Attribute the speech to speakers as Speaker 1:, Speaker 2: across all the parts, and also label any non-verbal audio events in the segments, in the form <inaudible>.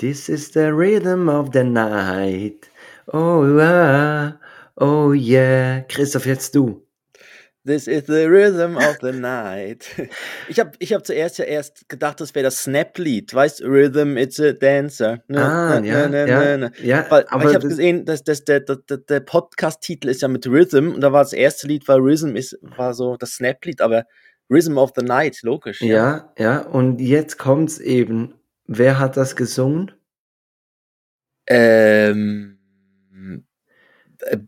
Speaker 1: This is the rhythm of the night. Oh, ah, oh yeah. Christoph, jetzt du.
Speaker 2: This is the rhythm of the night. Ich habe ich hab zuerst ja erst gedacht, das wäre das Snap-Lied. Weißt du, Rhythm, it's a dancer.
Speaker 1: Ne, ah, ne, ja, ne, ja,
Speaker 2: ne, ja. Weil, aber ich habe gesehen, dass, dass der, der, der Podcast-Titel ist ja mit Rhythm und da war das erste Lied, weil Rhythm ist, war so das Snap-Lied, aber Rhythm of the Night, logisch.
Speaker 1: Ja, ja, ja. und jetzt kommt's eben. Wer hat das gesungen?
Speaker 2: Ähm.
Speaker 1: Äh,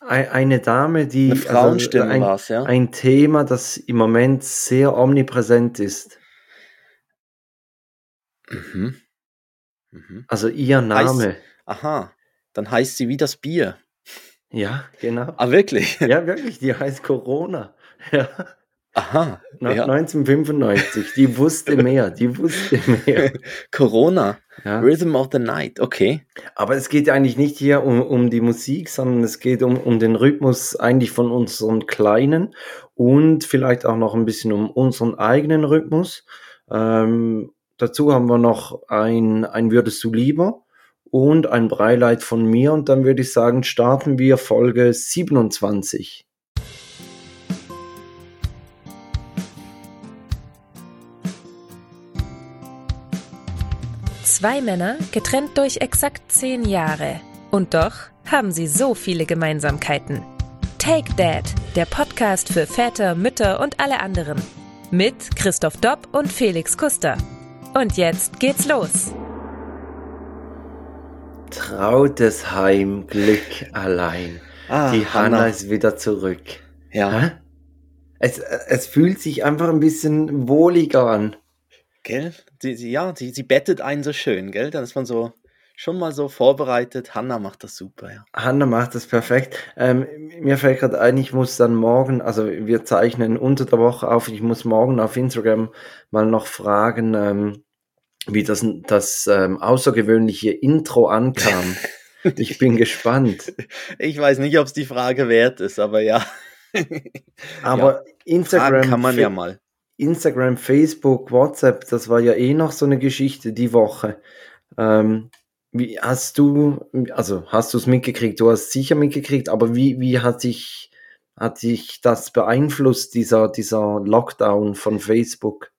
Speaker 1: eine Dame, die.
Speaker 2: Eine Frauenstimme also ein, war's, ja.
Speaker 1: Ein Thema, das im Moment sehr omnipräsent ist.
Speaker 2: Mhm. Mhm.
Speaker 1: Also ihr Name.
Speaker 2: Heißt, aha, dann heißt sie wie das Bier.
Speaker 1: Ja, genau.
Speaker 2: Ah, wirklich?
Speaker 1: Ja, wirklich, die heißt Corona. <laughs> Ja.
Speaker 2: Aha.
Speaker 1: ja. 1995. Die wusste mehr. Die wusste mehr. <laughs>
Speaker 2: Corona. Ja. Rhythm of the Night. Okay.
Speaker 1: Aber es geht eigentlich nicht hier um, um die Musik, sondern es geht um, um den Rhythmus eigentlich von unseren Kleinen und vielleicht auch noch ein bisschen um unseren eigenen Rhythmus. Ähm, dazu haben wir noch ein, ein Würdest du lieber und ein Breileid von mir. Und dann würde ich sagen, starten wir Folge 27.
Speaker 3: Zwei Männer, getrennt durch exakt zehn Jahre. Und doch haben sie so viele Gemeinsamkeiten. Take Dad, der Podcast für Väter, Mütter und alle anderen. Mit Christoph Dopp und Felix Kuster. Und jetzt geht's los.
Speaker 1: Trautes Heim, Glück allein. Ah, Die Hanna ist wieder zurück.
Speaker 2: Ja.
Speaker 1: Es, es fühlt sich einfach ein bisschen wohliger an.
Speaker 2: Gell? Sie, sie, ja, sie, sie bettet einen so schön, gell? Dann ist man so schon mal so vorbereitet. Hanna macht das super, ja.
Speaker 1: Hanna macht das perfekt. Ähm, mir fällt gerade ein, ich muss dann morgen, also wir zeichnen unter der Woche auf, ich muss morgen auf Instagram mal noch fragen, ähm, wie das, das ähm, außergewöhnliche Intro ankam. <laughs> ich bin gespannt.
Speaker 2: Ich weiß nicht, ob es die Frage wert ist, aber ja.
Speaker 1: aber ja, Instagram
Speaker 2: kann man ja mal.
Speaker 1: Instagram, Facebook, WhatsApp, das war ja eh noch so eine Geschichte die Woche. Ähm, wie hast du, also hast du es mitgekriegt? Du hast es sicher mitgekriegt, aber wie, wie hat sich, hat sich das beeinflusst, dieser, dieser Lockdown von Facebook?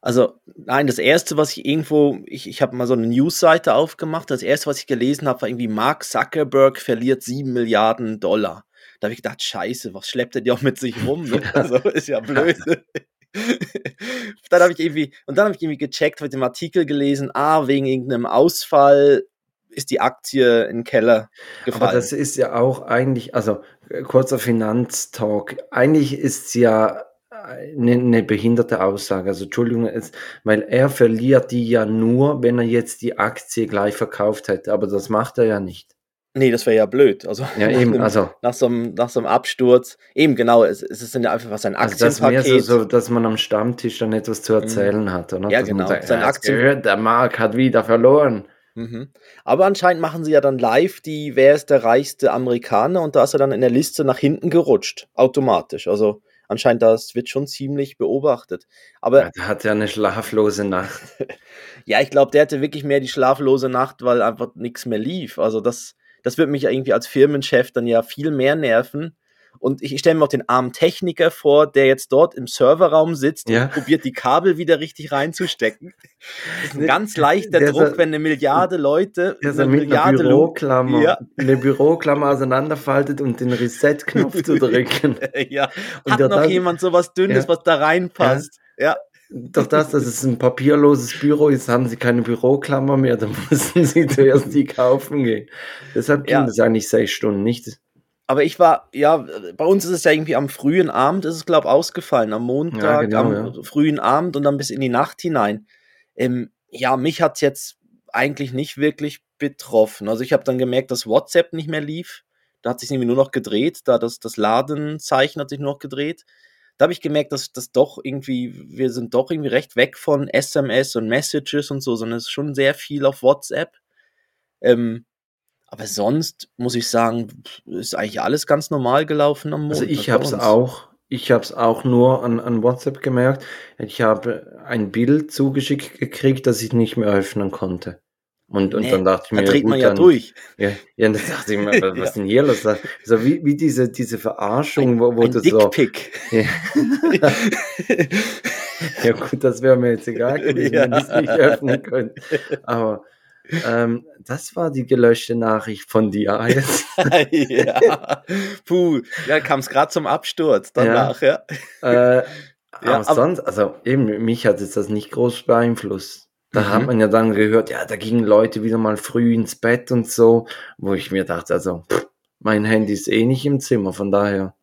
Speaker 2: Also, nein, das erste, was ich irgendwo, ich, ich habe mal so eine Newsseite aufgemacht. Das erste, was ich gelesen habe, war irgendwie Mark Zuckerberg verliert sieben Milliarden Dollar. Da habe ich gedacht, scheiße, was schleppt er dir auch mit sich rum? Ne? <laughs> Also, ist ja blöd. <laughs> <laughs> dann habe ich irgendwie, und dann habe ich irgendwie gecheckt, mit dem Artikel gelesen, ah, wegen irgendeinem Ausfall ist die Aktie in den Keller gefallen.
Speaker 1: Aber das ist ja auch eigentlich, also kurzer Finanztalk, eigentlich ist es ja eine, eine, behinderte Aussage. Also Entschuldigung, es, weil er verliert die ja nur, wenn er jetzt die Aktie gleich verkauft hätte. Aber das macht er ja nicht.
Speaker 2: Nee, das wäre ja blöd. Also,
Speaker 1: ja, <laughs> eben, einem, also.
Speaker 2: Nach so, einem, nach so einem Absturz. Eben, genau, es, es ist ja einfach was ein Aktienpaket.
Speaker 1: Also das so, so, dass man am Stammtisch dann etwas zu erzählen mhm. hat. Oder?
Speaker 2: Ja,
Speaker 1: dass
Speaker 2: genau.
Speaker 1: Sagt, sein Aktien gehört, der Markt hat wieder verloren.
Speaker 2: Mhm. Aber anscheinend machen sie ja dann live die, wer ist der reichste Amerikaner und da ist er dann in der Liste nach hinten gerutscht, automatisch. Also anscheinend das wird schon ziemlich beobachtet. Aber
Speaker 1: ja, der hat ja eine schlaflose Nacht. <laughs>
Speaker 2: ja, ich glaube, der hatte wirklich mehr die schlaflose Nacht, weil einfach nichts mehr lief. Also das das würde mich irgendwie als Firmenchef dann ja viel mehr nerven. Und ich, stelle mir auch den armen Techniker vor, der jetzt dort im Serverraum sitzt
Speaker 1: ja.
Speaker 2: und <laughs> probiert, die Kabel wieder richtig reinzustecken. Das ist ein ganz leichter der Druck, wenn eine Milliarde Leute
Speaker 1: der eine mit Milliarde einer Büroklammer, ja. eine Büroklammer auseinanderfaltet und den Reset-Knopf zu <laughs> drücken.
Speaker 2: ja. Und Hat noch dann, jemand so was Dünnes, ja. was da reinpasst? ja.
Speaker 1: Doch das, dass es ein papierloses Büro ist, haben sie keine Büroklammer mehr, da <laughs> mussten sie zuerst die kaufen gehen. Deshalb ging ja. das eigentlich sechs Stunden nicht.
Speaker 2: Aber ich war, ja, bei uns ist es ja irgendwie am frühen Abend, ist es, glaube ich, ausgefallen. Am Montag, ja, genau, am ja. frühen Abend und dann bis in die Nacht hinein. Ähm, ja, mich hat es jetzt eigentlich nicht wirklich betroffen. Also ich habe dann gemerkt, dass WhatsApp nicht mehr lief. Da hat sich irgendwie nur noch gedreht, da das, das Ladenzeichen hat sich nur noch gedreht da habe ich gemerkt, dass das doch irgendwie, wir sind doch irgendwie recht weg von SMS und Messages und so, sondern es ist schon sehr viel auf WhatsApp. Ähm, aber sonst muss ich sagen, ist eigentlich alles ganz normal gelaufen am
Speaker 1: Montag. Also ich habe es auch, ich habe es auch nur an, an WhatsApp gemerkt. Ich habe ein Bild zugeschickt gekriegt, das ich nicht mehr öffnen konnte. Und, und nee, dann dachte ich mir,
Speaker 2: da dreht gut, man ja dann, durch.
Speaker 1: Ja, ja, dann dachte ich mir, <laughs> was, ja. denn hier los? So wie, wie diese, diese Verarschung, ein, wo, wo ein du so. Ja. <laughs> ja, gut, das wäre mir jetzt egal gewesen, ja. wenn ich es nicht öffnen könnte. Aber ähm, das war die gelöschte Nachricht von dir jetzt. <laughs>
Speaker 2: ja. Puh, ja, kam es gerade zum Absturz danach, ja.
Speaker 1: ja. Äh, aber, aber sonst, also eben, mich hat es das nicht groß beeinflusst. Da mhm. hat man ja dann gehört, ja, da gingen Leute wieder mal früh ins Bett und so, wo ich mir dachte, also, pff, mein Handy ist eh nicht im Zimmer, von daher.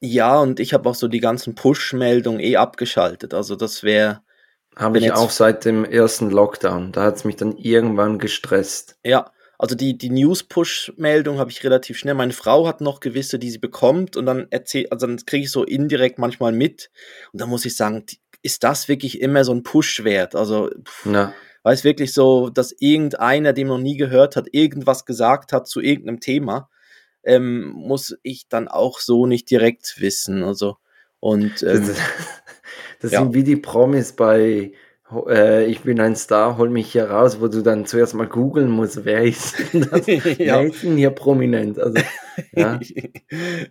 Speaker 2: Ja, und ich habe auch so die ganzen Push-Meldungen eh abgeschaltet. Also das wäre.
Speaker 1: Habe ich auch seit dem ersten Lockdown. Da hat es mich dann irgendwann gestresst.
Speaker 2: Ja, also die, die News-Push-Meldung habe ich relativ schnell. Meine Frau hat noch gewisse, die sie bekommt und dann erzählt, also dann kriege ich so indirekt manchmal mit. Und dann muss ich sagen, die, ist das wirklich immer so ein Push-Wert. Also, ja. weil es wirklich so, dass irgendeiner, dem noch nie gehört hat, irgendwas gesagt hat zu irgendeinem Thema, ähm, muss ich dann auch so nicht direkt wissen. Also, und ähm,
Speaker 1: das, <laughs> das ja. sind wie die Promis bei äh, ich bin ein Star, hol mich hier raus, wo du dann zuerst mal googeln musst, wer ist das? <laughs> ja. Wer ist denn hier prominent? Also, <laughs>
Speaker 2: ja.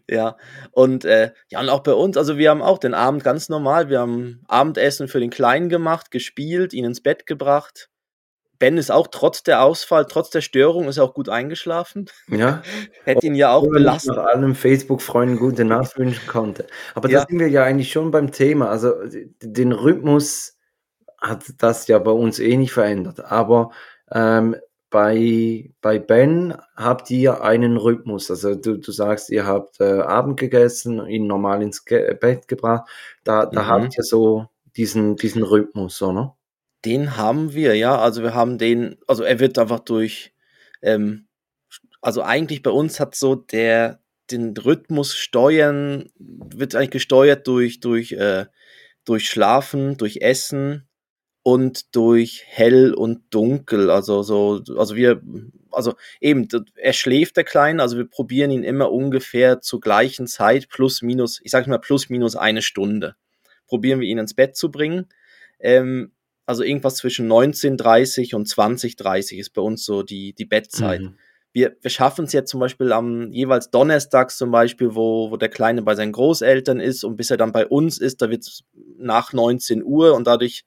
Speaker 2: ja, und äh, ja, und auch bei uns, also wir haben auch den Abend ganz normal, wir haben Abendessen für den Kleinen gemacht, gespielt, ihn ins Bett gebracht. Ben ist auch trotz der Ausfall, trotz der Störung, ist auch gut eingeschlafen.
Speaker 1: Ja. <laughs>
Speaker 2: Hätte ihn ja auch belastet.
Speaker 1: Nach allen Facebook-Freunden gute Nacht wünschen konnte. Aber ja. da sind wir ja eigentlich schon beim Thema. Also den Rhythmus hat das ja bei uns eh nicht verändert. Aber ähm, bei, bei Ben habt ihr einen Rhythmus. Also du, du sagst, ihr habt äh, Abend gegessen, ihn normal ins Ge Bett gebracht. Da, da mhm. habt ihr so diesen, diesen Rhythmus, oder?
Speaker 2: Den haben wir, ja. Also wir haben den, also er wird einfach durch, ähm, also eigentlich bei uns hat so der, den Rhythmus steuern, wird eigentlich gesteuert durch, durch, äh, durch Schlafen, durch Essen, und durch hell und dunkel. Also so, also wir, also eben, er schläft der Kleine, also wir probieren ihn immer ungefähr zur gleichen Zeit, plus minus, ich sag mal plus minus eine Stunde. Probieren wir ihn ins Bett zu bringen. Ähm, also irgendwas zwischen 19.30 und 20.30 ist bei uns so die, die Bettzeit. Mhm. Wir, wir schaffen es jetzt zum Beispiel am jeweils donnerstags zum Beispiel, wo, wo der Kleine bei seinen Großeltern ist und bis er dann bei uns ist, da wird es nach 19 Uhr und dadurch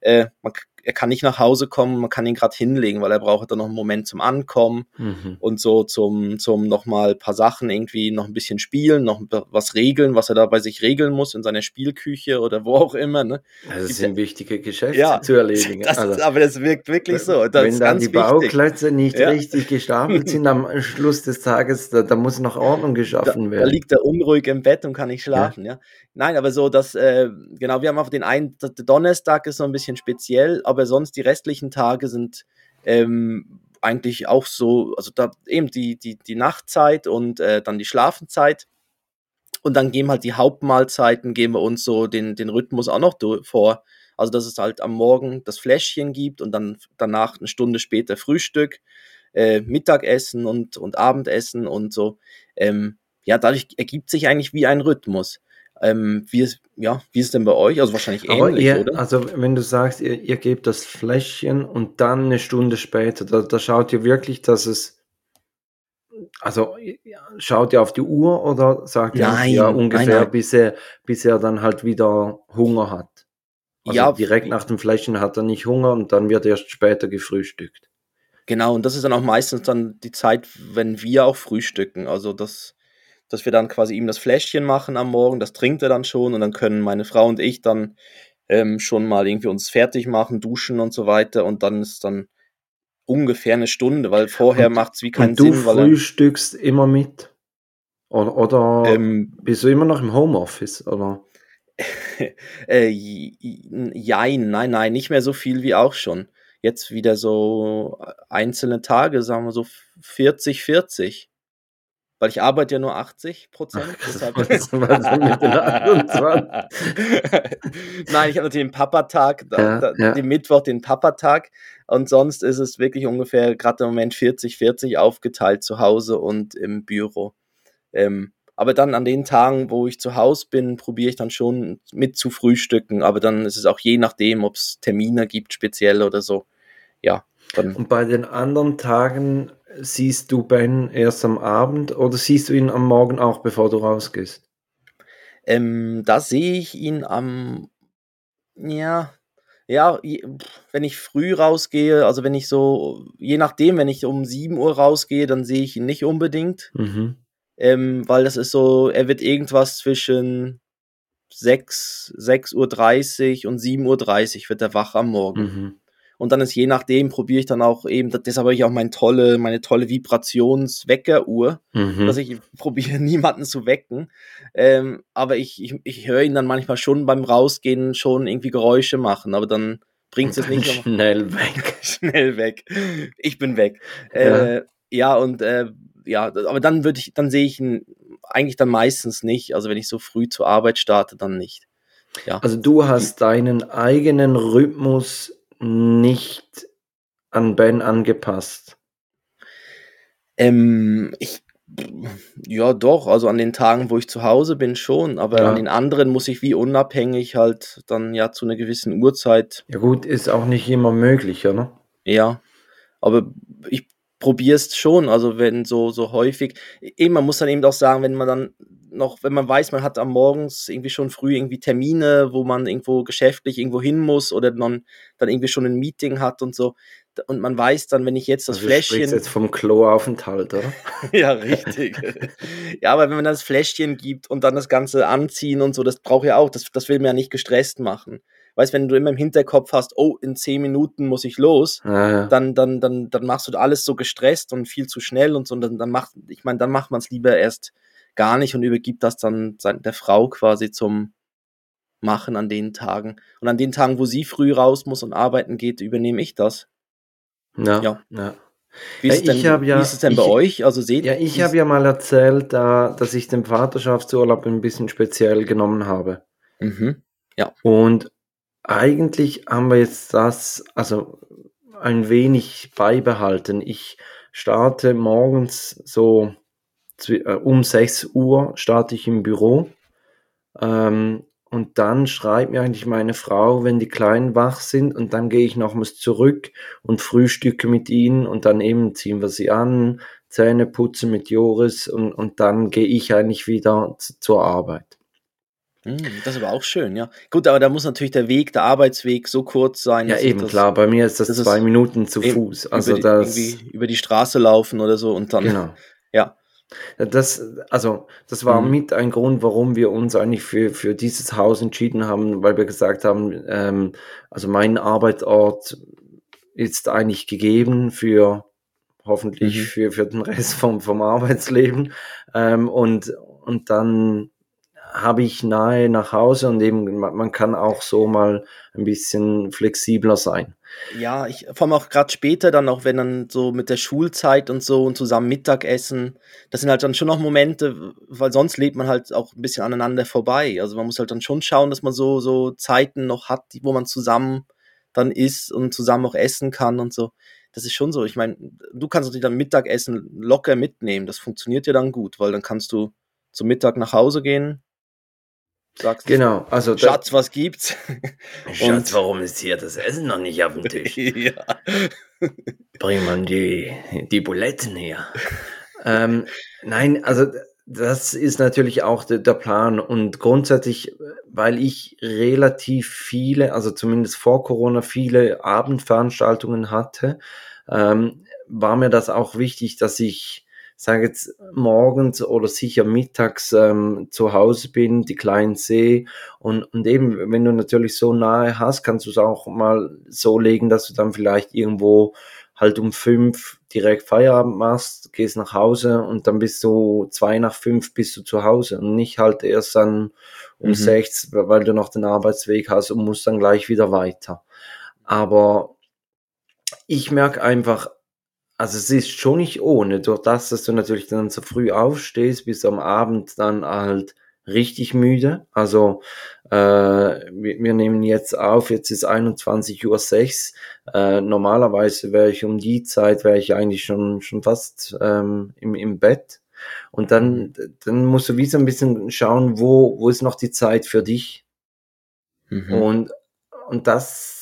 Speaker 2: äh, man, er kann nicht nach Hause kommen, man kann ihn gerade hinlegen, weil er braucht dann noch einen Moment zum Ankommen mhm. und so zum, zum nochmal ein paar Sachen irgendwie noch ein bisschen spielen, noch was regeln, was er da bei sich regeln muss in seiner Spielküche oder wo auch immer. Ne?
Speaker 1: Das sind wichtige Geschäfte ja, zu erledigen.
Speaker 2: Das, also, aber das wirkt wirklich so. Das
Speaker 1: wenn dann die wichtig. Bauklötze nicht ja. richtig gestapelt sind am Schluss des Tages, da, da muss noch Ordnung geschaffen
Speaker 2: da,
Speaker 1: werden.
Speaker 2: Da liegt er unruhig im Bett und kann nicht schlafen. Ja. ja. Nein, aber so, dass, äh, genau, wir haben auf den einen, Donnerstag ist so ein bisschen speziell, aber sonst die restlichen Tage sind ähm, eigentlich auch so, also da eben die, die, die Nachtzeit und äh, dann die Schlafenzeit. Und dann gehen halt die Hauptmahlzeiten, geben wir uns so den, den Rhythmus auch noch vor. Also, dass es halt am Morgen das Fläschchen gibt und dann danach eine Stunde später Frühstück, äh, Mittagessen und, und Abendessen und so. Ähm, ja, dadurch ergibt sich eigentlich wie ein Rhythmus. Ähm, wie, ist, ja, wie ist denn bei euch? Also wahrscheinlich ähnlich,
Speaker 1: ihr,
Speaker 2: oder?
Speaker 1: Also wenn du sagst, ihr, ihr gebt das Fläschchen und dann eine Stunde später, da, da schaut ihr wirklich, dass es also schaut ihr auf die Uhr oder sagt
Speaker 2: nein,
Speaker 1: ihr ja ungefähr, nein, nein. Bis, er, bis er dann halt wieder Hunger hat? Also ja, direkt nach dem Fläschchen hat er nicht Hunger und dann wird erst später gefrühstückt.
Speaker 2: Genau, und das ist dann auch meistens dann die Zeit, wenn wir auch frühstücken. Also das dass wir dann quasi ihm das Fläschchen machen am Morgen, das trinkt er dann schon und dann können meine Frau und ich dann ähm, schon mal irgendwie uns fertig machen, duschen und so weiter und dann ist dann ungefähr eine Stunde, weil vorher macht es wie keinen
Speaker 1: und du
Speaker 2: Sinn.
Speaker 1: Du frühstückst immer mit? Oder, oder ähm, bist du immer noch im Homeoffice? Oder? <laughs>
Speaker 2: äh, jein, nein, nein, nicht mehr so viel wie auch schon. Jetzt wieder so einzelne Tage, sagen wir so 40, 40 weil ich arbeite ja nur 80 Prozent. Deshalb <laughs> Nein, ich habe natürlich den Papatag, ja, da, ja. den Mittwoch den Papatag und sonst ist es wirklich ungefähr gerade im Moment 40, 40 aufgeteilt zu Hause und im Büro. Ähm, aber dann an den Tagen, wo ich zu Hause bin, probiere ich dann schon mit zu frühstücken. Aber dann ist es auch je nachdem, ob es Termine gibt, speziell oder so. Ja.
Speaker 1: Und bei den anderen Tagen siehst du Ben erst am Abend oder siehst du ihn am Morgen auch, bevor du rausgehst?
Speaker 2: Ähm, da sehe ich ihn am, ja, ja, wenn ich früh rausgehe, also wenn ich so, je nachdem, wenn ich um 7 Uhr rausgehe, dann sehe ich ihn nicht unbedingt. Mhm. Ähm, weil das ist so, er wird irgendwas zwischen 6, 6.30 Uhr und 7.30 Uhr wird er wach am Morgen. Mhm. Und dann ist je nachdem, probiere ich dann auch eben, deshalb habe ich auch meine tolle, meine tolle Vibrationsweckeruhr, mhm. dass ich <laughs> probiere, niemanden zu wecken. Ähm, aber ich, ich, ich höre ihn dann manchmal schon beim Rausgehen schon irgendwie Geräusche machen, aber dann bringt es nicht. <laughs>
Speaker 1: Schnell <laughs> weg.
Speaker 2: schnell weg. Ich bin weg. Ja, äh, ja und äh, ja, aber dann würde ich, dann sehe ich ihn eigentlich dann meistens nicht. Also wenn ich so früh zur Arbeit starte, dann nicht.
Speaker 1: Ja. Also du hast deinen eigenen Rhythmus nicht an Ben angepasst.
Speaker 2: Ähm, ich ja, doch, also an den Tagen, wo ich zu Hause bin, schon, aber ja. an den anderen muss ich wie unabhängig halt dann ja zu einer gewissen Uhrzeit.
Speaker 1: Ja, gut, ist auch nicht immer möglich, oder?
Speaker 2: Ja, aber ich probiere es schon, also wenn so, so häufig, eben, man muss dann eben auch sagen, wenn man dann noch, wenn man weiß, man hat am Morgens irgendwie schon früh irgendwie Termine, wo man irgendwo geschäftlich irgendwo hin muss oder man dann irgendwie schon ein Meeting hat und so. Und man weiß dann, wenn ich jetzt das also Fläschchen. Du
Speaker 1: jetzt vom Kloaufenthalt, oder? <laughs>
Speaker 2: ja, richtig. <laughs> ja, aber wenn man das Fläschchen gibt und dann das Ganze anziehen und so, das braucht ja auch, das, das will man ja nicht gestresst machen. Weißt, wenn du immer im Hinterkopf hast, oh, in zehn Minuten muss ich los, ja, ja. Dann, dann, dann, dann machst du alles so gestresst und viel zu schnell und so. Und dann, dann macht, ich meine, dann macht man es lieber erst gar nicht und übergibt das dann der Frau quasi zum Machen an den Tagen. Und an den Tagen, wo sie früh raus muss und arbeiten geht, übernehme ich das.
Speaker 1: Ja. ja. ja.
Speaker 2: Wie, ist, ja, denn, ja, wie ist es denn ich, bei euch? Also seht
Speaker 1: Ja, ich habe ja mal erzählt, da, dass ich den Vaterschaftsurlaub ein bisschen speziell genommen habe.
Speaker 2: Mhm. Ja.
Speaker 1: Und eigentlich haben wir jetzt das, also ein wenig beibehalten. Ich starte morgens so äh, um 6 Uhr starte ich im Büro. Ähm, und dann schreibt mir eigentlich meine Frau, wenn die Kleinen wach sind, und dann gehe ich nochmals zurück und frühstücke mit ihnen und dann eben ziehen wir sie an, Zähne putzen mit Joris und, und dann gehe ich eigentlich wieder zur Arbeit.
Speaker 2: Hm, das ist aber auch schön, ja. Gut, aber da muss natürlich der Weg, der Arbeitsweg so kurz sein.
Speaker 1: Ja, eben, das, klar. Bei mir ist das, das zwei ist Minuten zu Fuß. Also
Speaker 2: über die, das, irgendwie über die Straße laufen oder so und dann.
Speaker 1: Genau. <laughs>
Speaker 2: Ja.
Speaker 1: Das, also, das war mhm. mit ein Grund, warum wir uns eigentlich für, für dieses Haus entschieden haben, weil wir gesagt haben, ähm, also mein Arbeitsort ist eigentlich gegeben für hoffentlich mhm. für, für den Rest vom, vom Arbeitsleben. Ähm, und, und dann habe ich nahe nach Hause und eben man kann auch so mal ein bisschen flexibler sein.
Speaker 2: Ja, ich vor allem auch gerade später dann auch, wenn dann so mit der Schulzeit und so und zusammen Mittagessen, das sind halt dann schon noch Momente, weil sonst lebt man halt auch ein bisschen aneinander vorbei. Also man muss halt dann schon schauen, dass man so so Zeiten noch hat, wo man zusammen dann isst und zusammen auch essen kann und so. Das ist schon so. Ich meine, du kannst natürlich dann Mittagessen locker mitnehmen. Das funktioniert ja dann gut, weil dann kannst du zum Mittag nach Hause gehen,
Speaker 1: sagst genau, also
Speaker 2: Schatz, was gibt's?
Speaker 1: Schatz, warum ist hier das Essen noch nicht auf dem <laughs> Tisch? ja. Bring mal die, die Buletten her. ähm, nein, also das ist natürlich auch de, der Plan und grundsätzlich, weil ich relativ viele, also zumindest vor Corona viele Abendveranstaltungen hatte, ähm, war mir das auch wichtig, dass ich sage jetzt morgens oder sicher mittags ähm, zu Hause bin, die kleinen sehe und, und eben, wenn du natürlich so nahe hast, kannst du es auch mal so legen, dass du dann vielleicht irgendwo halt um fünf direkt Feierabend machst, gehst nach Hause und dann bist du zwei nach fünf bist du zu Hause und nicht halt erst dann um mhm. sechs, weil du noch den Arbeitsweg hast und musst dann gleich wieder weiter. Aber ich merke einfach, also es ist schon nicht ohne, durch das, dass du natürlich dann so früh aufstehst, bis am Abend dann halt richtig müde. Also äh, wir, wir nehmen jetzt auf, jetzt ist 21.06 Uhr. Äh, normalerweise wäre ich um die Zeit, wäre ich eigentlich schon, schon fast ähm, im, im Bett. Und dann, dann musst du wie so ein bisschen schauen, wo, wo ist noch die Zeit für dich. Mhm. Und, und das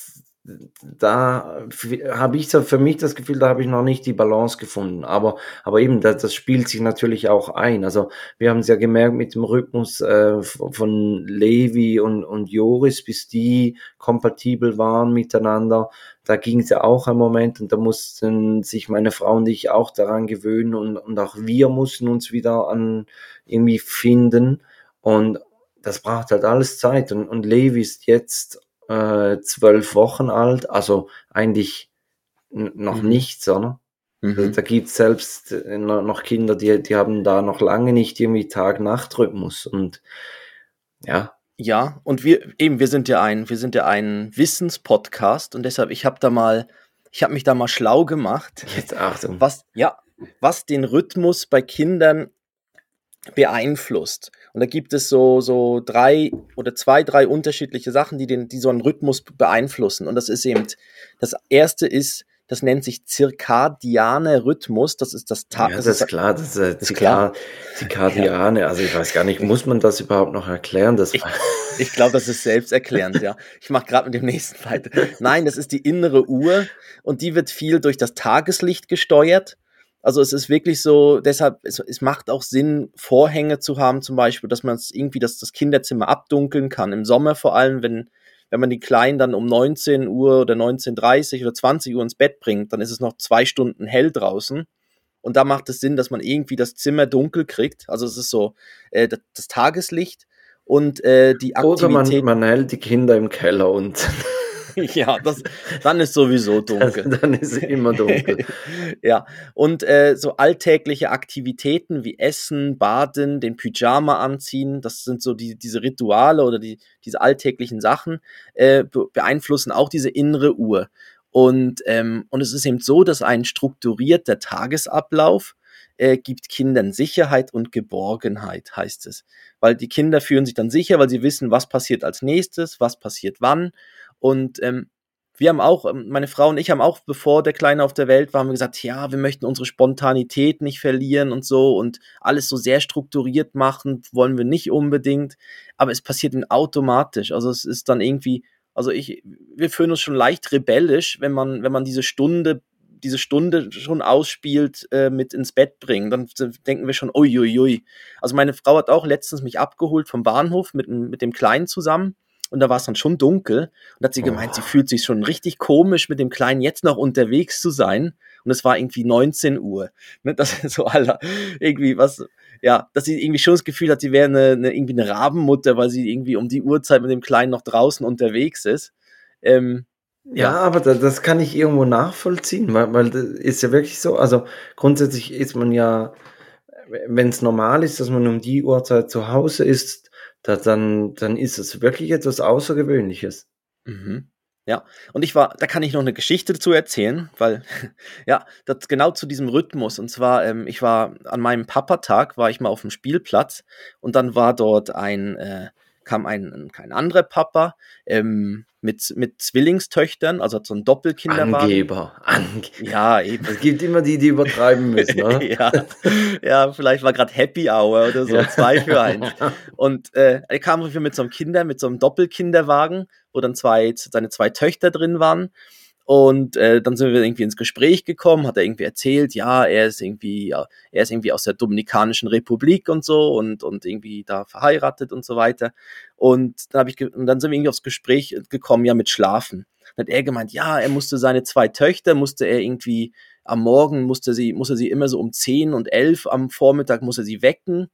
Speaker 1: da habe ich so für mich das Gefühl, da habe ich noch nicht die Balance gefunden. Aber, aber eben, das, das spielt sich natürlich auch ein. Also wir haben es ja gemerkt mit dem Rhythmus äh, von Levi und, und Joris, bis die kompatibel waren miteinander. Da ging es ja auch ein Moment und da mussten sich meine Frau und ich auch daran gewöhnen und, und auch wir mussten uns wieder an irgendwie finden. Und das braucht halt alles Zeit. Und, und Levi ist jetzt äh, zwölf Wochen alt, also eigentlich noch mhm. nichts, oder? Mhm. Da gibt es selbst äh, noch Kinder, die, die haben da noch lange nicht irgendwie Tag-Nacht-Rhythmus und ja.
Speaker 2: Ja, und wir eben, wir sind ja ein, wir sind ja ein Wissenspodcast und deshalb, ich habe da mal, ich habe mich da mal schlau gemacht.
Speaker 1: Jetzt Achtung.
Speaker 2: Was, ja, was den Rhythmus bei Kindern beeinflusst. Und da gibt es so, so drei oder zwei, drei unterschiedliche Sachen, die, den, die so einen Rhythmus beeinflussen. Und das ist eben, das erste ist, das nennt sich zirkadiane Rhythmus. Das ist das
Speaker 1: Tag. Ja, das, ist klar. Das ist, äh, ist klar. Zirkadiane. Ja. Also ich weiß gar nicht, muss man das überhaupt noch erklären? Das
Speaker 2: ich <laughs> ich glaube, das ist selbsterklärend, ja. Ich mache gerade mit dem nächsten weiter. Nein, das ist die innere Uhr und die wird viel durch das Tageslicht gesteuert. Also es ist wirklich so, deshalb, es, es macht auch Sinn, Vorhänge zu haben, zum Beispiel, dass man irgendwie das, das Kinderzimmer abdunkeln kann. Im Sommer vor allem, wenn, wenn man die Kleinen dann um 19 Uhr oder 19.30 oder 20 Uhr ins Bett bringt, dann ist es noch zwei Stunden hell draußen. Und da macht es Sinn, dass man irgendwie das Zimmer dunkel kriegt. Also es ist so äh, das, das Tageslicht und äh, die
Speaker 1: Aktivität. Oder man, man hält die Kinder im Keller unten. <laughs>
Speaker 2: ja, das, dann ist sowieso <laughs> dunkel.
Speaker 1: Das, dann ist es immer dunkel. <laughs>
Speaker 2: ja, und äh, so alltägliche Aktivitäten wie Essen, Baden, den Pyjama anziehen, das sind so die, diese Rituale oder die, diese alltäglichen Sachen, äh, beeinflussen auch diese innere Uhr. Und, ähm, und es ist eben so, dass ein strukturierter Tagesablauf äh, gibt Kindern Sicherheit und Geborgenheit, heißt es. Weil die Kinder fühlen sich dann sicher, weil sie wissen, was passiert als nächstes, was passiert wann. Und ähm, wir haben auch, ähm, meine Frau und ich haben auch, bevor der Kleine auf der Welt war, haben wir gesagt, ja, wir möchten unsere Spontanität nicht verlieren und so und alles so sehr strukturiert machen, wollen wir nicht unbedingt. Aber es passiert dann automatisch. Also es ist dann irgendwie, also ich, wir fühlen uns schon leicht rebellisch, wenn man, wenn man diese Stunde, diese Stunde schon ausspielt, äh, mit ins Bett bringen. Dann denken wir schon, uiuiui. Also meine Frau hat auch letztens mich abgeholt vom Bahnhof mit, mit dem Kleinen zusammen und da war es dann schon dunkel und hat sie gemeint, oh. sie fühlt sich schon richtig komisch mit dem Kleinen jetzt noch unterwegs zu sein und es war irgendwie 19 Uhr. Ne, das ist <laughs> so aller irgendwie was, ja, dass sie irgendwie schon das Gefühl hat, sie wäre eine, eine, irgendwie eine Rabenmutter, weil sie irgendwie um die Uhrzeit mit dem Kleinen noch draußen unterwegs ist. Ähm,
Speaker 1: ja, ja, aber das, das kann ich irgendwo nachvollziehen, weil, weil das ist ja wirklich so, also grundsätzlich ist man ja, wenn es normal ist, dass man um die Uhrzeit zu Hause ist, da, dann, dann ist es wirklich etwas Außergewöhnliches.
Speaker 2: Mhm. Ja, und ich war, da kann ich noch eine Geschichte dazu erzählen, weil, <laughs> ja, das genau zu diesem Rhythmus. Und zwar, ähm, ich war an meinem Papatag, war ich mal auf dem Spielplatz und dann war dort ein, äh, kam ein, ein anderer Papa, ähm, mit, mit Zwillingstöchtern, also hat so ein Doppelkinderwagen.
Speaker 1: Angeber.
Speaker 2: Ange ja, eben.
Speaker 1: Es gibt immer die, die übertreiben müssen, ne? <laughs>
Speaker 2: ja. ja, vielleicht war gerade Happy Hour oder so, ja. zwei für einen. Und äh, er kam mit so einem Kinder, mit so einem Doppelkinderwagen, wo dann zwei, seine zwei Töchter drin waren. Und äh, dann sind wir irgendwie ins Gespräch gekommen, hat er irgendwie erzählt, ja, er ist irgendwie, ja, er ist irgendwie aus der Dominikanischen Republik und so und, und irgendwie da verheiratet und so weiter. Und dann, hab ich und dann sind wir irgendwie aufs Gespräch gekommen, ja, mit Schlafen. Dann hat er gemeint, ja, er musste seine zwei Töchter, musste er irgendwie am Morgen, musste sie, musste sie immer so um 10 und 11 am Vormittag, musste sie wecken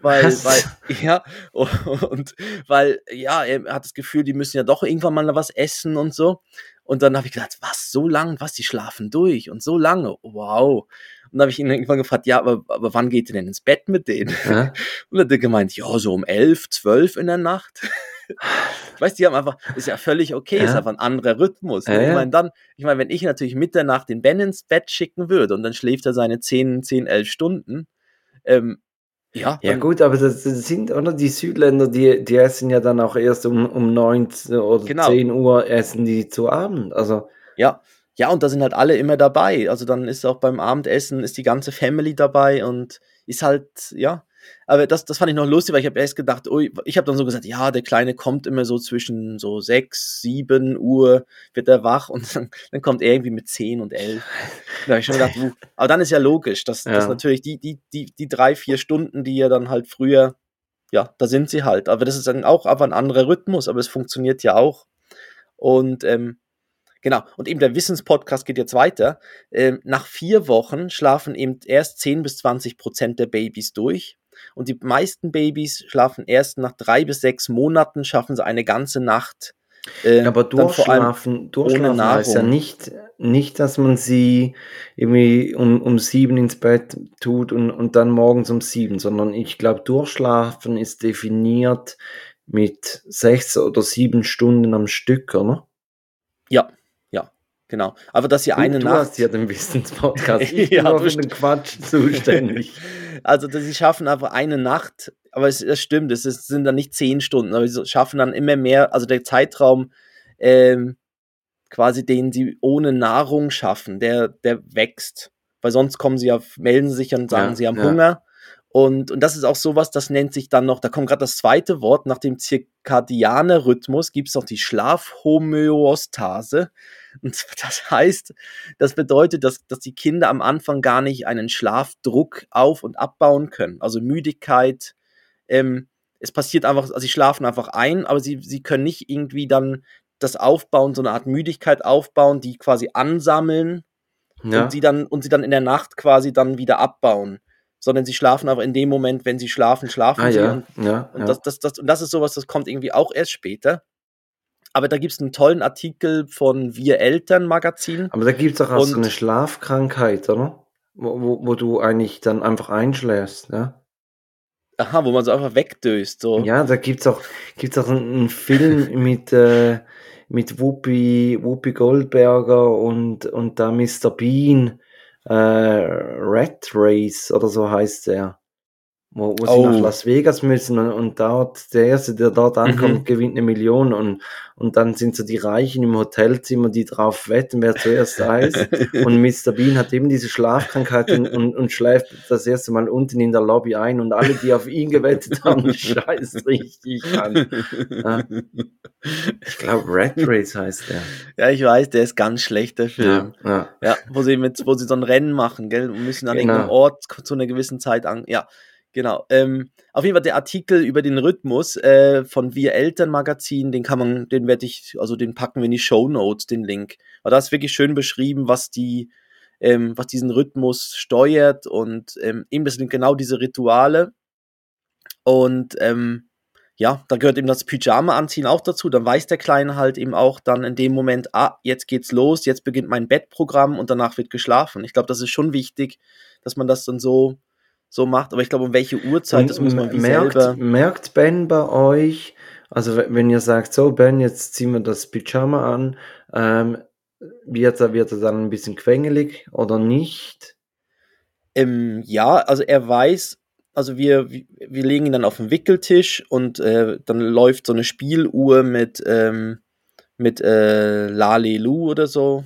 Speaker 2: weil, was? weil, ja, und weil, ja, er hat das Gefühl, die müssen ja doch irgendwann mal was essen und so. Und dann habe ich gedacht, was, so lang, was, die schlafen durch und so lange, wow. Und dann habe ich ihn irgendwann gefragt, ja, aber, aber wann geht ihr denn ins Bett mit denen? Ja? <laughs> Und dann hat er gemeint, ja, so um elf, zwölf in der Nacht. <laughs> Ich weiß, die haben einfach, ist ja völlig okay, ja. ist einfach ein anderer Rhythmus. Ja, ich meine, dann, ich meine, wenn ich natürlich Mitternacht den Ben ins Bett schicken würde und dann schläft er seine 10, 10, 11 Stunden, ähm,
Speaker 1: ja, ja gut, aber das, das, sind, oder? Die Südländer, die, die essen ja dann auch erst um, um 9 oder genau. 10 Uhr essen die zu Abend. Also.
Speaker 2: Ja, ja, und da sind halt alle immer dabei. Also dann ist auch beim Abendessen ist die ganze Family dabei und ist halt, ja. Aber das, das fand ich noch lustig, weil ich habe erst gedacht, oh, ich habe dann so gesagt, ja, der Kleine kommt immer so zwischen so sechs, sieben Uhr, wird er wach und <laughs> dann, dann kommt er irgendwie mit zehn und elf. Da habe ich schon gedacht, uh, aber dann ist ja logisch, dass, ja. dass natürlich die, die, die, die drei, vier Stunden, die er dann halt früher, ja, da sind sie halt. Aber das ist dann auch aber ein anderer Rhythmus, aber es funktioniert ja auch. Und ähm, Genau. Und eben der Wissenspodcast geht jetzt weiter. Ähm, nach vier Wochen schlafen eben erst 10 bis 20 Prozent der Babys durch. Und die meisten Babys schlafen erst nach drei bis sechs Monaten, schaffen sie eine ganze Nacht.
Speaker 1: Äh, aber durchschlafen, durchschlafen heißt ja nicht, nicht, dass man sie irgendwie um, um sieben ins Bett tut und, und dann morgens um sieben, sondern ich glaube, durchschlafen ist definiert mit sechs oder sieben Stunden am Stück, oder?
Speaker 2: Ja, Genau. Aber dass sie
Speaker 1: du,
Speaker 2: eine
Speaker 1: du
Speaker 2: Nacht. Du
Speaker 1: hast ja den Wissenspodcast. <laughs> Ich ja, bin für den Quatsch zuständig. <laughs>
Speaker 2: also, sie schaffen einfach eine Nacht, aber es, es stimmt, es ist, sind dann nicht zehn Stunden, aber sie schaffen dann immer mehr, also der Zeitraum, ähm, quasi den sie ohne Nahrung schaffen, der, der wächst. Weil sonst kommen sie ja, melden sie sich und sagen, ja, sie haben ja. Hunger. Und, und das ist auch sowas, das nennt sich dann noch, da kommt gerade das zweite Wort, nach dem zirkadianen Rhythmus gibt es noch die Schlafhomöostase. Und <laughs> das heißt, das bedeutet, dass, dass die Kinder am Anfang gar nicht einen Schlafdruck auf- und abbauen können. Also Müdigkeit, ähm, es passiert einfach, also sie schlafen einfach ein, aber sie, sie können nicht irgendwie dann das aufbauen, so eine Art Müdigkeit aufbauen, die quasi ansammeln ja. und sie dann und sie dann in der Nacht quasi dann wieder abbauen. Sondern sie schlafen aber in dem Moment, wenn sie schlafen, schlafen ah, sie.
Speaker 1: Ja.
Speaker 2: Und,
Speaker 1: ja,
Speaker 2: und Das, das, das, und das ist sowas, das kommt irgendwie auch erst später. Aber da gibt es einen tollen Artikel von Wir Eltern Magazin.
Speaker 1: Aber da gibt es auch, auch so eine Schlafkrankheit, oder? Wo, wo, wo, du eigentlich dann einfach einschläfst, ja?
Speaker 2: Aha, wo man so einfach wegdöst. So.
Speaker 1: Ja, da gibt es auch, gibt's auch einen, Film <laughs> mit, äh, mit Whoopi, Whoopi Goldberger und, und da Mr. Bean, äh, Rat Race oder so heißt der wo, wo oh. sie nach oh. Las Vegas müssen und, und dort, der Erste, der dort ankommt, mhm. gewinnt eine Million und, und dann sind so die Reichen im Hotelzimmer, die drauf wetten, wer zuerst da ist. <laughs> und Mr. Bean hat eben diese Schlafkrankheit und, und, und schläft das erste Mal unten in der Lobby ein und alle, die auf ihn gewettet <laughs> haben, scheiß richtig an. Ja. <laughs> Ich glaube, Red Race heißt der.
Speaker 2: Ja, ich weiß, der ist ganz schlecht, der Film. Ja, ja. ja wo, sie mit, wo sie so ein Rennen machen, gell, und müssen an genau. irgendeinem Ort zu einer gewissen Zeit an, ja. Genau. Ähm, auf jeden Fall der Artikel über den Rhythmus äh, von Wir Eltern Magazin, den kann man, den werde ich, also den packen wir in die Show Notes, den Link. Weil da ist wirklich schön beschrieben, was die, ähm, was diesen Rhythmus steuert und ähm, eben das sind genau diese Rituale. Und ähm, ja, da gehört eben das Pyjama anziehen auch dazu. Dann weiß der Kleine halt eben auch dann in dem Moment, ah, jetzt geht's los, jetzt beginnt mein Bettprogramm und danach wird geschlafen. Ich glaube, das ist schon wichtig, dass man das dann so so macht. Aber ich glaube, um welche Uhrzeit, und das muss man wie
Speaker 1: merkt,
Speaker 2: selber...
Speaker 1: Merkt Ben bei euch, also wenn ihr sagt, so Ben, jetzt ziehen wir das Pyjama an, ähm, wird, er, wird er dann ein bisschen quengelig oder nicht?
Speaker 2: Ähm, ja, also er weiß, also wir, wir legen ihn dann auf den Wickeltisch und äh, dann läuft so eine Spieluhr mit, ähm, mit äh, Lalelu oder so.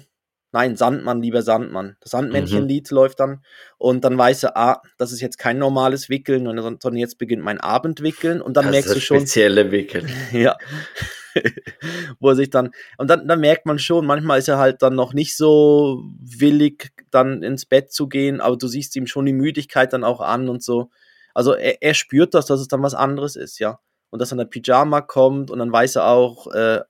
Speaker 2: Nein, Sandmann, lieber Sandmann. Das Sandmännchenlied mhm. läuft dann. Und dann weiß er, ah, das ist jetzt kein normales Wickeln, sondern jetzt beginnt mein Abendwickeln. Und dann das merkst du schon.
Speaker 1: Spezielle Wickeln. <laughs>
Speaker 2: ja. Wo er sich dann. Und dann, dann merkt man schon, manchmal ist er halt dann noch nicht so willig, dann ins Bett zu gehen, aber du siehst ihm schon die Müdigkeit dann auch an und so. Also er, er spürt das, dass es dann was anderes ist, ja. Und dass dann der Pyjama kommt und dann weiß er auch, äh,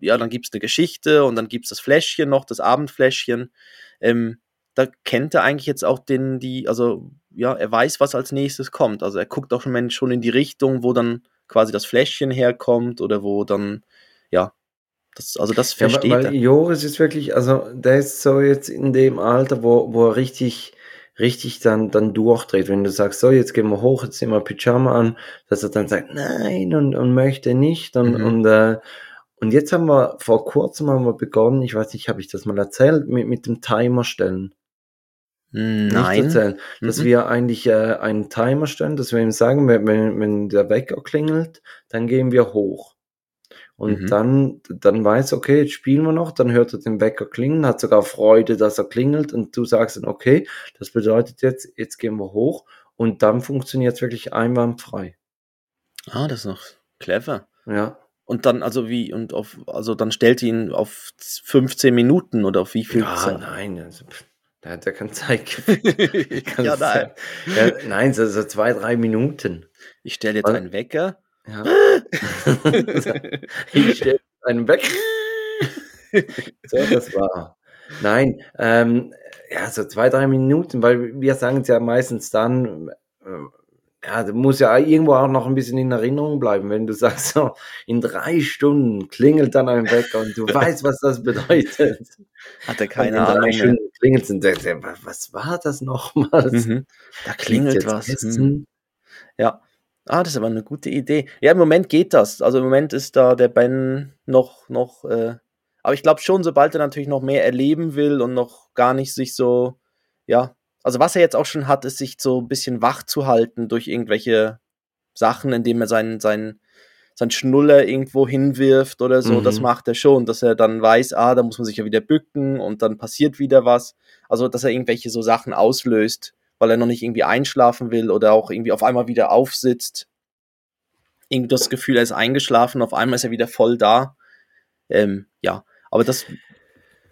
Speaker 2: ja, dann gibt es eine Geschichte und dann gibt es das Fläschchen noch, das Abendfläschchen. Ähm, da kennt er eigentlich jetzt auch den, die, also ja, er weiß, was als nächstes kommt. Also er guckt auch schon, schon in die Richtung, wo dann quasi das Fläschchen herkommt oder wo dann, ja, das, also das versteht ja, weil,
Speaker 1: er. Joris ist wirklich, also der ist so jetzt in dem Alter, wo, wo er richtig, richtig dann, dann durchdreht. Wenn du sagst, so, jetzt gehen wir hoch, jetzt ziehen wir Pyjama an, dass er dann sagt, nein und, und möchte nicht und, mhm. und äh, und jetzt haben wir, vor kurzem haben wir begonnen, ich weiß nicht, habe ich das mal erzählt, mit, mit dem Timer stellen.
Speaker 2: Nein. Nicht
Speaker 1: erzählen, dass mhm. wir eigentlich äh, einen Timer stellen, dass wir ihm sagen, wenn, wenn der Wecker klingelt, dann gehen wir hoch. Und mhm. dann, dann weiß, okay, jetzt spielen wir noch, dann hört er den Wecker klingeln, hat sogar Freude, dass er klingelt und du sagst dann, okay, das bedeutet jetzt, jetzt gehen wir hoch und dann funktioniert es wirklich einwandfrei.
Speaker 2: Ah, das ist noch clever.
Speaker 1: Ja.
Speaker 2: Und dann, also wie, und auf, also dann stellt ihn auf 15 Minuten oder auf wie viel
Speaker 1: ja, Zeit? Nein, also, da hat er keine Zeit. <laughs> ja, nein. Ja, nein, so, so zwei, drei Minuten.
Speaker 2: Ich stelle jetzt einen Wecker. Ja. <laughs>
Speaker 1: ich stelle einen Wecker. so, das war. Nein, ähm, ja, so zwei, drei Minuten, weil wir sagen es ja meistens dann, äh, ja, das muss ja irgendwo auch noch ein bisschen in Erinnerung bleiben, wenn du sagst, so, in drei Stunden klingelt dann ein Wecker und du <laughs> weißt, was das bedeutet.
Speaker 2: Hat er keine Ahnung.
Speaker 1: Klingelt und denkst, was war das nochmals? Mhm.
Speaker 2: Da klingelt was. Mhm. Ja. Ah, das ist aber eine gute Idee. Ja, im Moment geht das. Also im Moment ist da der Ben noch, noch, äh, aber ich glaube schon, sobald er natürlich noch mehr erleben will und noch gar nicht sich so, ja, also was er jetzt auch schon hat, ist sich so ein bisschen wach zu halten durch irgendwelche Sachen, indem er seinen, seinen, seinen Schnuller irgendwo hinwirft oder so. Mhm. Das macht er schon, dass er dann weiß, ah, da muss man sich ja wieder bücken und dann passiert wieder was. Also, dass er irgendwelche so Sachen auslöst, weil er noch nicht irgendwie einschlafen will oder auch irgendwie auf einmal wieder aufsitzt. Irgendwie das Gefühl, er ist eingeschlafen, auf einmal ist er wieder voll da. Ähm, ja, aber das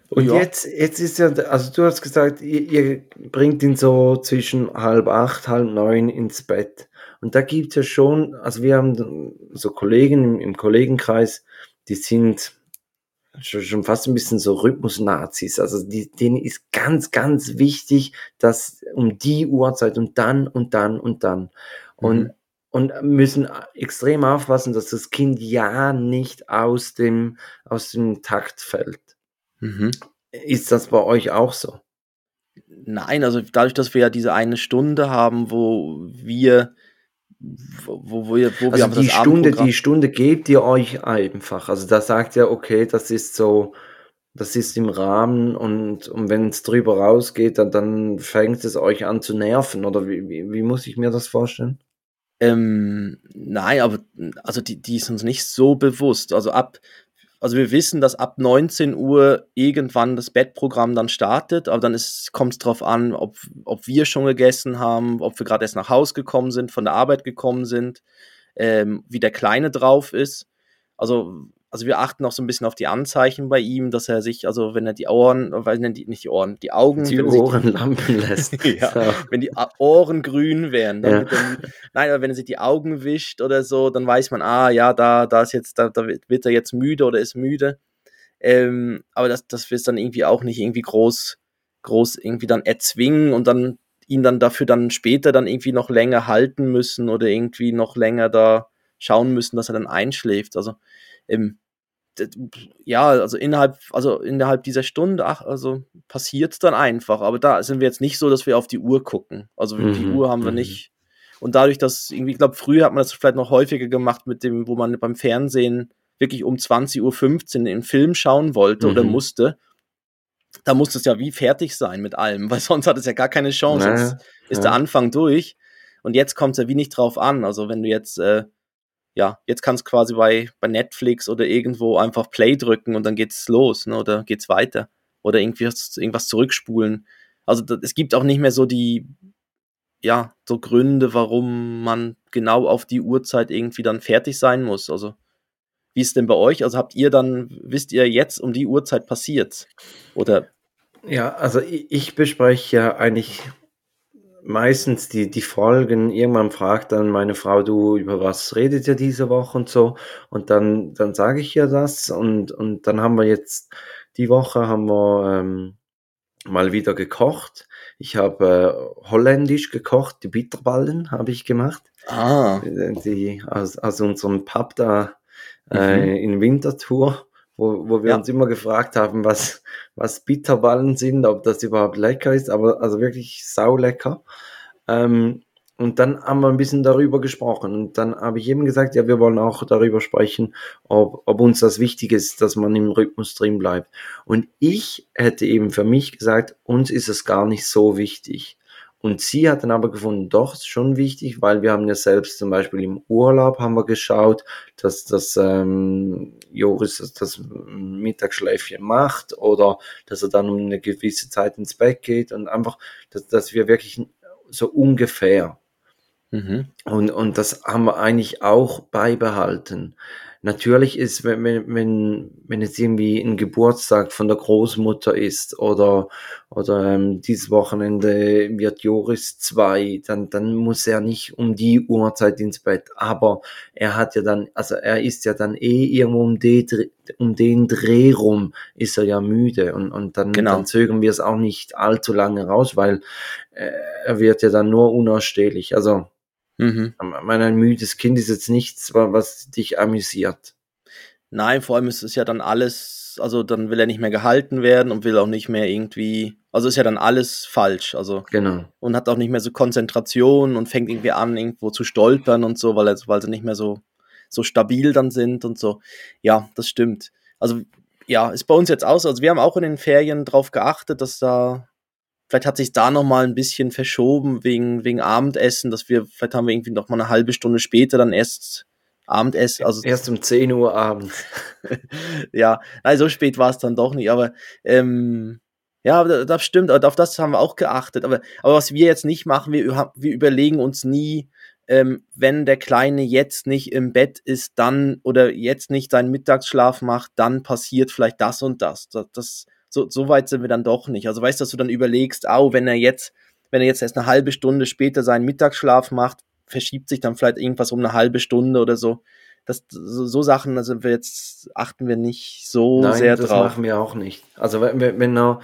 Speaker 1: und ja. jetzt, jetzt ist ja, also du hast gesagt, ihr, ihr, bringt ihn so zwischen halb acht, halb neun ins Bett. Und da gibt es ja schon, also wir haben so Kollegen im, im Kollegenkreis, die sind schon, schon fast ein bisschen so Rhythmus-Nazis. Also die, denen ist ganz, ganz wichtig, dass um die Uhrzeit und dann und dann und dann. Und, mhm. und müssen extrem aufpassen, dass das Kind ja nicht aus dem, aus dem Takt fällt. Mhm. Ist das bei euch auch so?
Speaker 2: Nein, also dadurch, dass wir ja diese eine Stunde haben, wo wir wo, wo wir, wo
Speaker 1: also wir die Stunde, die Stunde gebt ihr euch einfach. Also da sagt ihr, okay, das ist so, das ist im Rahmen und, und wenn es drüber rausgeht, dann, dann fängt es euch an zu nerven. Oder wie, wie, wie muss ich mir das vorstellen?
Speaker 2: Ähm, nein, aber also die, die ist uns nicht so bewusst. Also ab, also wir wissen, dass ab 19 Uhr irgendwann das Bettprogramm dann startet, aber dann kommt es darauf an, ob, ob wir schon gegessen haben, ob wir gerade erst nach Hause gekommen sind, von der Arbeit gekommen sind, ähm, wie der Kleine drauf ist. Also also wir achten auch so ein bisschen auf die Anzeichen bei ihm, dass er sich, also wenn er die Ohren, weil die, nicht die Ohren, die Augen,
Speaker 1: die Ohren die, lampen lässt. <laughs>
Speaker 2: ja, so. wenn die Ohren grün wären, ja. dann, nein, aber wenn er sich die Augen wischt oder so, dann weiß man, ah ja, da, da ist jetzt, da, da wird er jetzt müde oder ist müde. Ähm, aber das, das wird dann irgendwie auch nicht irgendwie groß, groß irgendwie dann erzwingen und dann ihn dann dafür dann später dann irgendwie noch länger halten müssen oder irgendwie noch länger da schauen müssen, dass er dann einschläft. Also ähm, ja, also innerhalb, also innerhalb dieser Stunde, ach, also passiert es dann einfach. Aber da sind wir jetzt nicht so, dass wir auf die Uhr gucken. Also mhm, die Uhr haben wir mhm. nicht. Und dadurch, dass irgendwie, ich glaube, früher hat man das vielleicht noch häufiger gemacht mit dem, wo man beim Fernsehen wirklich um 20.15 Uhr den Film schauen wollte mhm. oder musste. Da musste es ja wie fertig sein mit allem, weil <laughs> sonst hat es ja gar keine Chance. Naja, ist ja. der Anfang durch. Und jetzt kommt es ja wie nicht drauf an. Also wenn du jetzt äh, ja, jetzt kannst du quasi bei, bei Netflix oder irgendwo einfach Play drücken und dann geht's los, ne, oder geht's weiter. Oder irgendwie irgendwas zurückspulen. Also das, es gibt auch nicht mehr so die, ja, so Gründe, warum man genau auf die Uhrzeit irgendwie dann fertig sein muss. Also, wie ist denn bei euch? Also habt ihr dann, wisst ihr jetzt um die Uhrzeit passiert? Oder?
Speaker 1: Ja, also ich, ich bespreche ja eigentlich meistens die, die Folgen, irgendwann fragt dann meine Frau, du, über was redet ihr diese Woche und so. Und dann, dann sage ich ihr das und, und dann haben wir jetzt, die Woche haben wir ähm, mal wieder gekocht. Ich habe äh, holländisch gekocht, die Bitterballen habe ich gemacht.
Speaker 2: Ah.
Speaker 1: Die, aus, aus unserem Pub da äh, mhm. in Winterthur wo, wo wir ja. uns immer gefragt haben, was, was Bitterballen sind, ob das überhaupt lecker ist, aber also wirklich saulecker. Ähm, und dann haben wir ein bisschen darüber gesprochen. Und dann habe ich eben gesagt, ja, wir wollen auch darüber sprechen, ob, ob uns das wichtig ist, dass man im Rhythmus drin bleibt. Und ich hätte eben für mich gesagt, uns ist es gar nicht so wichtig. Und sie hat dann aber gefunden, doch, ist schon wichtig, weil wir haben ja selbst zum Beispiel im Urlaub haben wir geschaut, dass das ähm, Joris das, Mittagsschläfchen macht oder dass er dann um eine gewisse Zeit ins Bett geht und einfach, dass, dass wir wirklich so ungefähr. Mhm. Und, und das haben wir eigentlich auch beibehalten. Natürlich ist, wenn, wenn, wenn es irgendwie ein Geburtstag von der Großmutter ist oder, oder ähm, dieses Wochenende wird Joris zwei, dann, dann muss er nicht um die Uhrzeit ins Bett. Aber er hat ja dann, also er ist ja dann eh irgendwo um, die, um den Dreh rum, ist er ja müde. Und, und dann, genau. dann zögern wir es auch nicht allzu lange raus, weil äh, er wird ja dann nur unausstehlich. Also Mhm. Mein ein müdes Kind ist jetzt nichts, was dich amüsiert.
Speaker 2: Nein, vor allem ist es ja dann alles, also dann will er nicht mehr gehalten werden und will auch nicht mehr irgendwie, also ist ja dann alles falsch, also
Speaker 1: genau.
Speaker 2: und hat auch nicht mehr so Konzentration und fängt irgendwie an, irgendwo zu stolpern und so, weil, er, weil sie nicht mehr so, so stabil dann sind und so. Ja, das stimmt. Also ja, ist bei uns jetzt aus, also wir haben auch in den Ferien darauf geachtet, dass da Vielleicht hat sich da noch mal ein bisschen verschoben wegen, wegen Abendessen, dass wir, vielleicht haben wir irgendwie noch mal eine halbe Stunde später dann erst Abendessen. Also
Speaker 1: erst um 10 Uhr abends. <laughs>
Speaker 2: ja, nein, so spät war es dann doch nicht, aber ähm, ja, das stimmt, auf das haben wir auch geachtet. Aber, aber was wir jetzt nicht machen, wir, wir überlegen uns nie, ähm, wenn der Kleine jetzt nicht im Bett ist, dann oder jetzt nicht seinen Mittagsschlaf macht, dann passiert vielleicht das und das. Das, das so, so weit sind wir dann doch nicht. Also weißt du, dass du dann überlegst, au, wenn er jetzt, wenn er jetzt erst eine halbe Stunde später seinen Mittagsschlaf macht, verschiebt sich dann vielleicht irgendwas um eine halbe Stunde oder so. Das, so, so Sachen, also wir jetzt achten wir nicht so Nein, sehr
Speaker 1: drauf. Das machen wir auch nicht. Also wenn, wenn er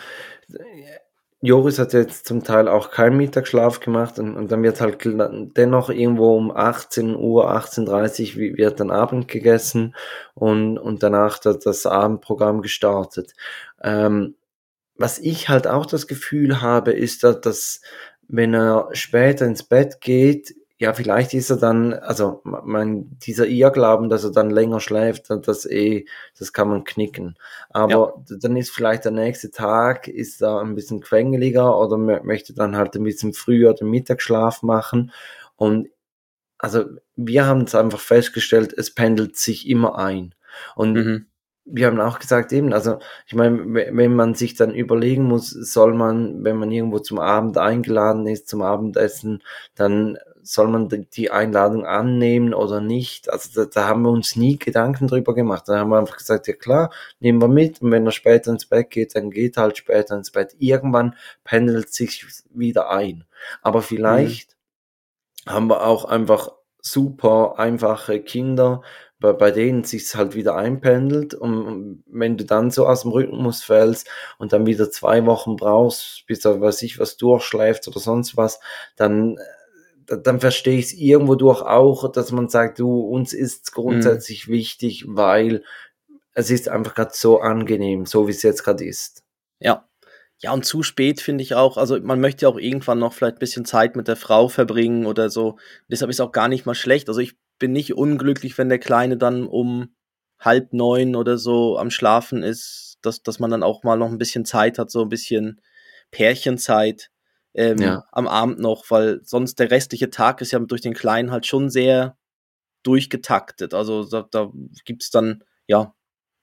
Speaker 1: Joris hat jetzt zum Teil auch keinen Mittagsschlaf gemacht und, und dann wird halt dennoch irgendwo um 18 Uhr, 18.30 Uhr wird dann Abend gegessen und, und danach das, das Abendprogramm gestartet. Ähm, was ich halt auch das Gefühl habe, ist, dass, dass wenn er später ins Bett geht, ja, vielleicht ist er dann, also mein, dieser Irrglauben, dass er dann länger schläft, das eh, das kann man knicken. Aber ja. dann ist vielleicht der nächste Tag, ist da ein bisschen quengeliger oder möchte dann halt ein bisschen früher den Mittagsschlaf machen. Und also wir haben es einfach festgestellt, es pendelt sich immer ein. Und mhm wir haben auch gesagt, eben, also ich meine, wenn man sich dann überlegen muss, soll man, wenn man irgendwo zum Abend eingeladen ist, zum Abendessen, dann soll man die Einladung annehmen oder nicht? Also da, da, haben wir uns nie Gedanken drüber gemacht. Da haben wir einfach gesagt, ja klar, nehmen wir mit und wenn er später ins Bett geht, dann geht halt später ins Bett. Irgendwann pendelt sich wieder ein. Aber vielleicht mhm. haben wir auch einfach super einfache Kinder, bei, bei denen sich halt wieder einpendelt und wenn du dann so aus dem Rhythmus fällst und dann wieder zwei Wochen brauchst, bis er weiß ich was durchschläft oder sonst was, dann dann verstehe ich es irgendwo durch auch, dass man sagt, du, uns ist grundsätzlich mhm. wichtig, weil es ist einfach gerade so angenehm, so wie es jetzt gerade ist.
Speaker 2: Ja. Ja, und zu spät finde ich auch, also man möchte ja auch irgendwann noch vielleicht ein bisschen Zeit mit der Frau verbringen oder so. Deshalb ist auch gar nicht mal schlecht. Also ich bin nicht unglücklich, wenn der Kleine dann um halb neun oder so am Schlafen ist, dass, dass man dann auch mal noch ein bisschen Zeit hat, so ein bisschen Pärchenzeit ähm, ja. am Abend noch, weil sonst der restliche Tag ist ja durch den Kleinen halt schon sehr durchgetaktet. Also da, da gibt's dann, ja,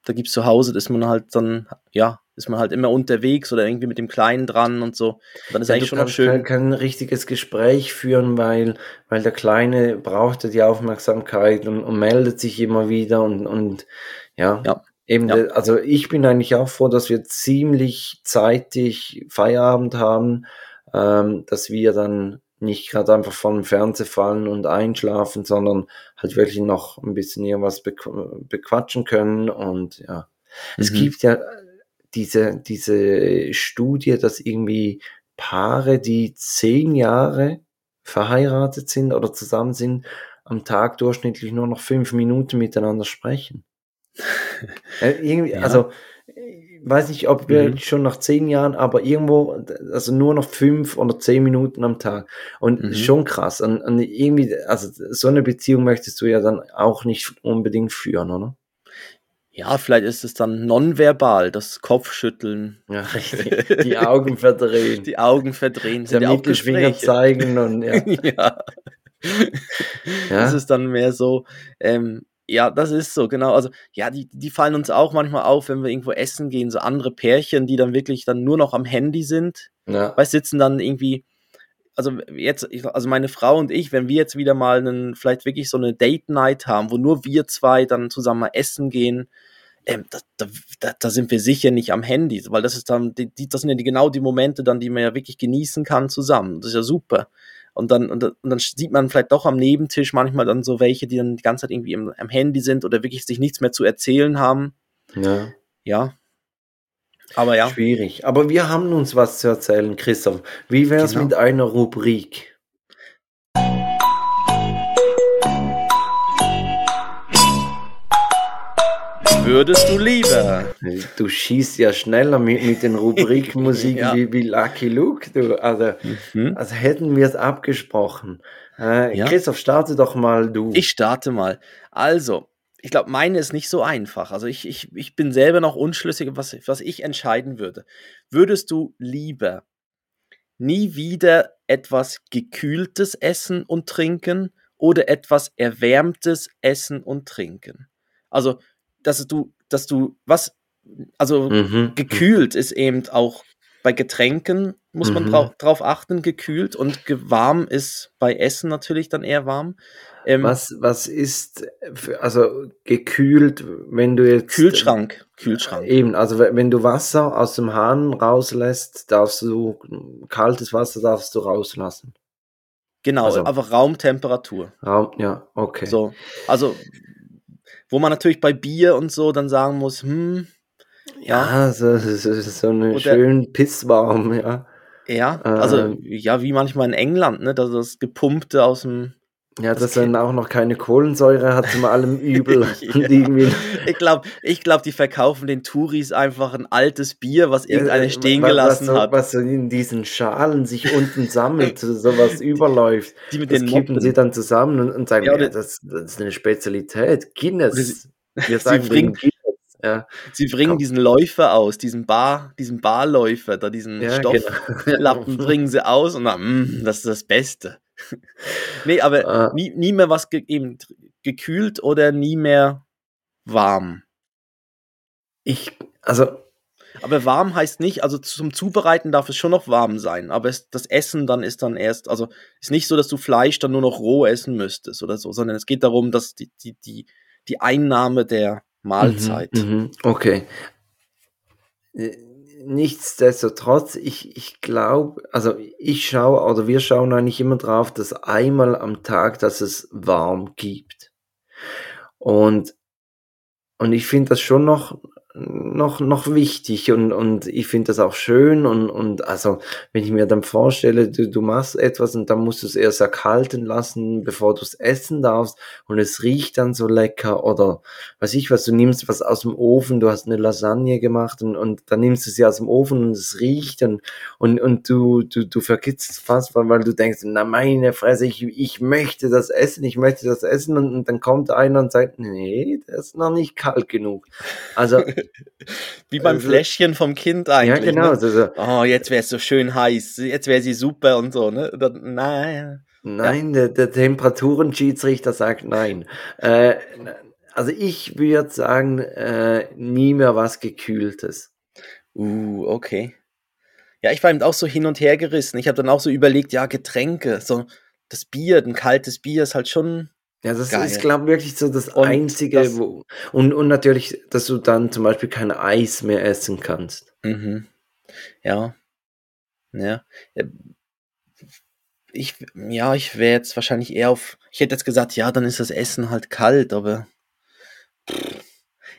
Speaker 2: da gibt's zu Hause, ist man halt dann, ja, ist man halt immer unterwegs oder irgendwie mit dem Kleinen dran und so. Und
Speaker 1: dann ist ja, eigentlich schon noch schön. Kein, kein richtiges Gespräch führen, weil, weil der Kleine brauchte die Aufmerksamkeit und, und meldet sich immer wieder und, und ja. ja. Eben, ja. also ich bin eigentlich auch froh, dass wir ziemlich zeitig Feierabend haben ähm, dass wir dann nicht gerade einfach vom Fernseher fallen und einschlafen, sondern halt wirklich noch ein bisschen irgendwas bequatschen können und ja. Mhm. Es gibt ja diese, diese Studie, dass irgendwie Paare, die zehn Jahre verheiratet sind oder zusammen sind, am Tag durchschnittlich nur noch fünf Minuten miteinander sprechen. <laughs> äh, irgendwie, ja. Also weiß nicht, ob wir mhm. schon nach zehn Jahren, aber irgendwo, also nur noch fünf oder zehn Minuten am Tag. Und mhm. schon krass. Und, und irgendwie, also so eine Beziehung möchtest du ja dann auch nicht unbedingt führen, oder?
Speaker 2: Ja, vielleicht ist es dann nonverbal, das Kopfschütteln.
Speaker 1: Ja, richtig. <laughs> Die Augen verdrehen.
Speaker 2: Die Augen verdrehen.
Speaker 1: Der ja Mittelfinger zeigen und ja. <laughs> ja.
Speaker 2: ja. Das ist dann mehr so, ähm, ja, das ist so, genau. Also, ja, die, die fallen uns auch manchmal auf, wenn wir irgendwo essen gehen, so andere Pärchen, die dann wirklich dann nur noch am Handy sind. Ja. Weil sitzen dann irgendwie, also jetzt, also meine Frau und ich, wenn wir jetzt wieder mal einen, vielleicht wirklich so eine Date Night haben, wo nur wir zwei dann zusammen mal essen gehen, ähm, da, da, da sind wir sicher nicht am Handy, weil das ist dann, die, das sind ja die, genau die Momente dann, die man ja wirklich genießen kann zusammen. Das ist ja super. Und dann, und, und dann sieht man vielleicht doch am Nebentisch manchmal dann so welche, die dann die ganze Zeit irgendwie im, am Handy sind oder wirklich sich nichts mehr zu erzählen haben.
Speaker 1: Ja.
Speaker 2: Ja. Aber ja.
Speaker 1: Schwierig. Aber wir haben uns was zu erzählen, Christoph. Wie wäre es genau. mit einer Rubrik?
Speaker 2: Würdest du lieber?
Speaker 1: Du schießt ja schneller mit, mit den Rubrikmusiken <laughs> ja. wie, wie Lucky Luke. Du, also, mhm. also hätten wir es abgesprochen. Äh, ja. Christoph, starte doch mal du.
Speaker 2: Ich starte mal. Also, ich glaube, meine ist nicht so einfach. Also ich, ich, ich bin selber noch unschlüssig, was, was ich entscheiden würde. Würdest du lieber nie wieder etwas Gekühltes essen und trinken oder etwas Erwärmtes essen und trinken? Also dass du, dass du, was, also mhm. gekühlt ist eben auch bei Getränken, muss man mhm. drauf, drauf achten, gekühlt und warm ist bei Essen natürlich dann eher warm.
Speaker 1: Ähm, was, was ist, für, also gekühlt, wenn du jetzt.
Speaker 2: Kühlschrank, Kühlschrank.
Speaker 1: Eben, also wenn du Wasser aus dem Hahn rauslässt, darfst du, kaltes Wasser darfst du rauslassen.
Speaker 2: Genau, also, aber Raumtemperatur.
Speaker 1: Raum, ja, okay.
Speaker 2: So, also wo man natürlich bei Bier und so dann sagen muss, hm,
Speaker 1: ja, ja so, so, so eine schön pisswarm, ja.
Speaker 2: Ja, also ähm, ja, wie manchmal in England, ne, dass das gepumpte aus dem
Speaker 1: ja, dass er dann auch noch keine Kohlensäure hat zum allem <laughs> Übel.
Speaker 2: ja. Ich glaube, ich glaub, die verkaufen den Touris einfach ein altes Bier, was irgendeiner stehen gelassen
Speaker 1: was,
Speaker 2: hat.
Speaker 1: Was in diesen Schalen sich unten sammelt, sowas <laughs> überläuft. Die mit das den kippen sie dann zusammen und, und sagen, ja, ja das, das, ist eine Spezialität. Guinness.
Speaker 2: Wir sagen sie bringen. Ja. Sie bringen Komm. diesen Läufer aus, diesen Bar, diesen Barläufer, da diesen ja, Stofflappen genau. <laughs> bringen sie aus und dann, mh, das ist das Beste. <laughs> nee, aber äh, nie, nie mehr was ge eben gekühlt oder nie mehr warm.
Speaker 1: Ich, also.
Speaker 2: Aber warm heißt nicht, also zum Zubereiten darf es schon noch warm sein, aber es, das Essen dann ist dann erst, also ist nicht so, dass du Fleisch dann nur noch roh essen müsstest oder so, sondern es geht darum, dass die, die, die, die Einnahme der Mahlzeit.
Speaker 1: Mhm, mhm okay. Nichtsdestotrotz, ich, ich glaube, also ich schaue oder wir schauen eigentlich immer drauf, dass einmal am Tag, dass es warm gibt. Und, und ich finde das schon noch noch, noch wichtig und, und ich finde das auch schön und, und also wenn ich mir dann vorstelle, du, du machst etwas und dann musst du es erst erkalten lassen, bevor du es essen darfst und es riecht dann so lecker oder weiß ich was, du nimmst was aus dem Ofen, du hast eine Lasagne gemacht und, und dann nimmst du sie aus dem Ofen und es riecht und, und, und du, du, du vergitzt fast, weil, weil du denkst, na meine Fresse, ich, ich möchte das essen, ich möchte das essen und, und dann kommt einer und sagt, nee, das ist noch nicht kalt genug. Also
Speaker 2: Wie beim also, Fläschchen vom Kind eigentlich.
Speaker 1: Ja, genau.
Speaker 2: Ne? So, Oh, jetzt wäre es so schön heiß, jetzt wäre sie super und so, ne? Dann,
Speaker 1: nein. Nein, ja. der, der Temperaturen-Schiedsrichter sagt nein. Äh, also ich würde sagen, äh, nie mehr was Gekühltes.
Speaker 2: Uh, okay. Ja, ich war eben auch so hin und her gerissen. Ich habe dann auch so überlegt, ja, Getränke, so das Bier, ein kaltes Bier ist halt schon
Speaker 1: ja, das Geil. ist, glaube ich, wirklich so das und Einzige, das, wo. Und, und natürlich, dass du dann zum Beispiel kein Eis mehr essen kannst.
Speaker 2: Mhm. Ja. Ja. Ich, ja, ich wäre jetzt wahrscheinlich eher auf. Ich hätte jetzt gesagt, ja, dann ist das Essen halt kalt, aber.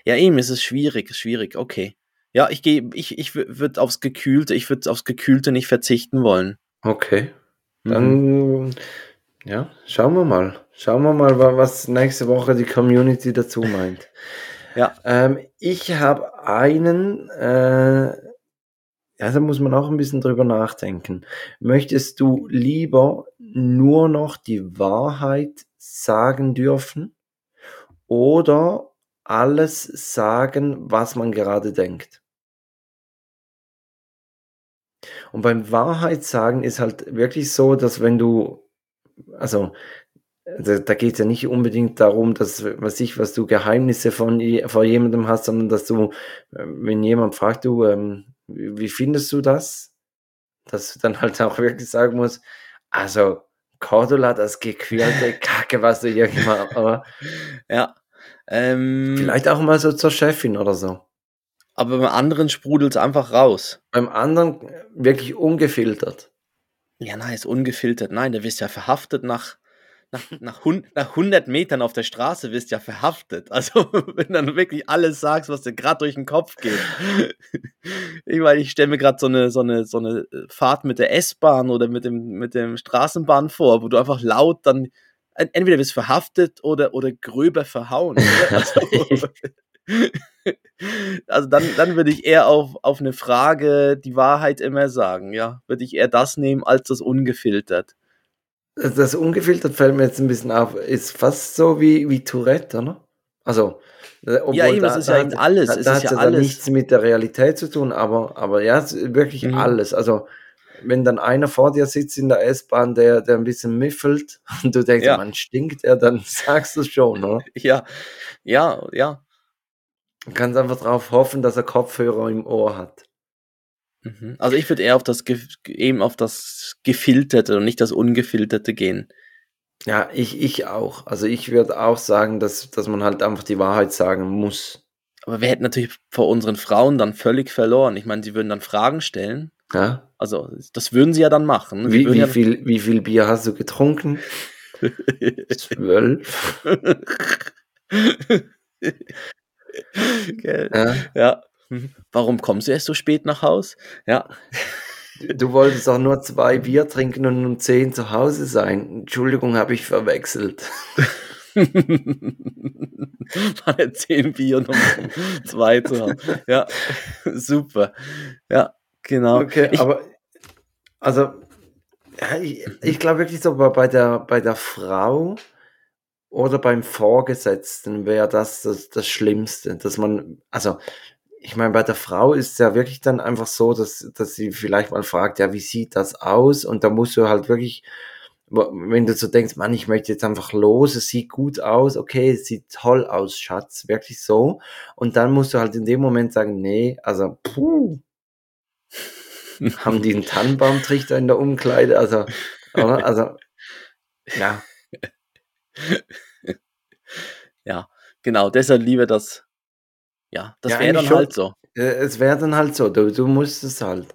Speaker 2: Ja, eben, ist es schwierig, ist schwierig, okay. Ja, ich gehe, ich, ich würde aufs Gekühlte, ich würde aufs Gekühlte nicht verzichten wollen.
Speaker 1: Okay. Dann, mhm. ja, schauen wir mal. Schauen wir mal, was nächste Woche die Community dazu meint. <laughs> ja. Ähm, ich habe einen, äh, ja, da muss man auch ein bisschen drüber nachdenken. Möchtest du lieber nur noch die Wahrheit sagen dürfen oder alles sagen, was man gerade denkt? Und beim Wahrheit sagen ist halt wirklich so, dass wenn du, also da, da geht es ja nicht unbedingt darum, dass, was ich, was du Geheimnisse von vor jemandem hast, sondern dass du, ähm, wenn jemand fragt, du, ähm, wie findest du das? Dass du dann halt auch wirklich sagen musst, Also, Cordula, das gequälte <laughs> Kacke, was du hier gemacht hast, aber.
Speaker 2: ja. Ähm,
Speaker 1: Vielleicht auch mal so zur Chefin oder so.
Speaker 2: Aber beim anderen sprudelt es einfach raus.
Speaker 1: Beim anderen wirklich ungefiltert.
Speaker 2: Ja, nein, ist ungefiltert. Nein, der wirst ja verhaftet nach, nach, nach, nach 100 Metern auf der Straße, wirst ja verhaftet. Also, <laughs> wenn dann wirklich alles sagst, was dir gerade durch den Kopf geht. ich meine, ich stelle mir gerade so eine, so, eine, so eine Fahrt mit der S-Bahn oder mit dem, mit dem Straßenbahn vor, wo du einfach laut dann entweder wirst verhaftet oder, oder gröber verhauen. <laughs> Also, also dann, dann würde ich eher auf, auf eine Frage die Wahrheit immer sagen, ja. Würde ich eher das nehmen als das ungefiltert.
Speaker 1: Das ungefiltert fällt mir jetzt ein bisschen auf, ist fast so wie, wie Tourette, oder? Also,
Speaker 2: äh, ja, eben, das ist ja hat, alles. Da,
Speaker 1: da hat ja, alles. nichts mit der Realität zu tun, aber, aber ja, wirklich mhm. alles. Also, wenn dann einer vor dir sitzt in der S-Bahn, der, der ein bisschen miffelt <laughs> und du denkst, ja. man stinkt er, dann <laughs> sagst du es schon, oder?
Speaker 2: Ja, ja, ja.
Speaker 1: Du kannst einfach darauf hoffen, dass er Kopfhörer im Ohr hat.
Speaker 2: Mhm. Also ich würde eher auf das eben auf das gefilterte und nicht das ungefilterte gehen.
Speaker 1: Ja, ich, ich auch. Also ich würde auch sagen, dass, dass man halt einfach die Wahrheit sagen muss.
Speaker 2: Aber wir hätten natürlich vor unseren Frauen dann völlig verloren. Ich meine, sie würden dann Fragen stellen.
Speaker 1: Ja.
Speaker 2: Also das würden sie ja dann machen.
Speaker 1: Wie, wie
Speaker 2: ja
Speaker 1: viel, wie viel Bier hast du getrunken? Zwölf. <laughs>
Speaker 2: ja. ja. Mhm. Warum kommst du erst so spät nach Haus? Ja.
Speaker 1: Du wolltest auch nur zwei Bier trinken und um zehn zu Hause sein. Entschuldigung, habe ich verwechselt. <laughs>
Speaker 2: War ja zehn Bier und um zwei zu Hause. Ja, super. Ja, genau.
Speaker 1: Okay, ich, aber also ich, ich glaube wirklich so bei der, bei der Frau oder beim Vorgesetzten wäre das, das das Schlimmste, dass man, also ich meine, bei der Frau ist es ja wirklich dann einfach so, dass, dass sie vielleicht mal fragt, ja, wie sieht das aus? Und da musst du halt wirklich, wenn du so denkst, Mann, ich möchte jetzt einfach los, es sieht gut aus, okay, es sieht toll aus, Schatz, wirklich so. Und dann musst du halt in dem Moment sagen, nee, also, puh, <laughs> haben die einen Tannenbaumtrichter in der Umkleide, also, oder? Also, ja. <laughs>
Speaker 2: ja, genau, deshalb liebe das. Ja, das ja, wäre dann schon, halt so.
Speaker 1: Es wäre dann halt so, du, du musst es halt.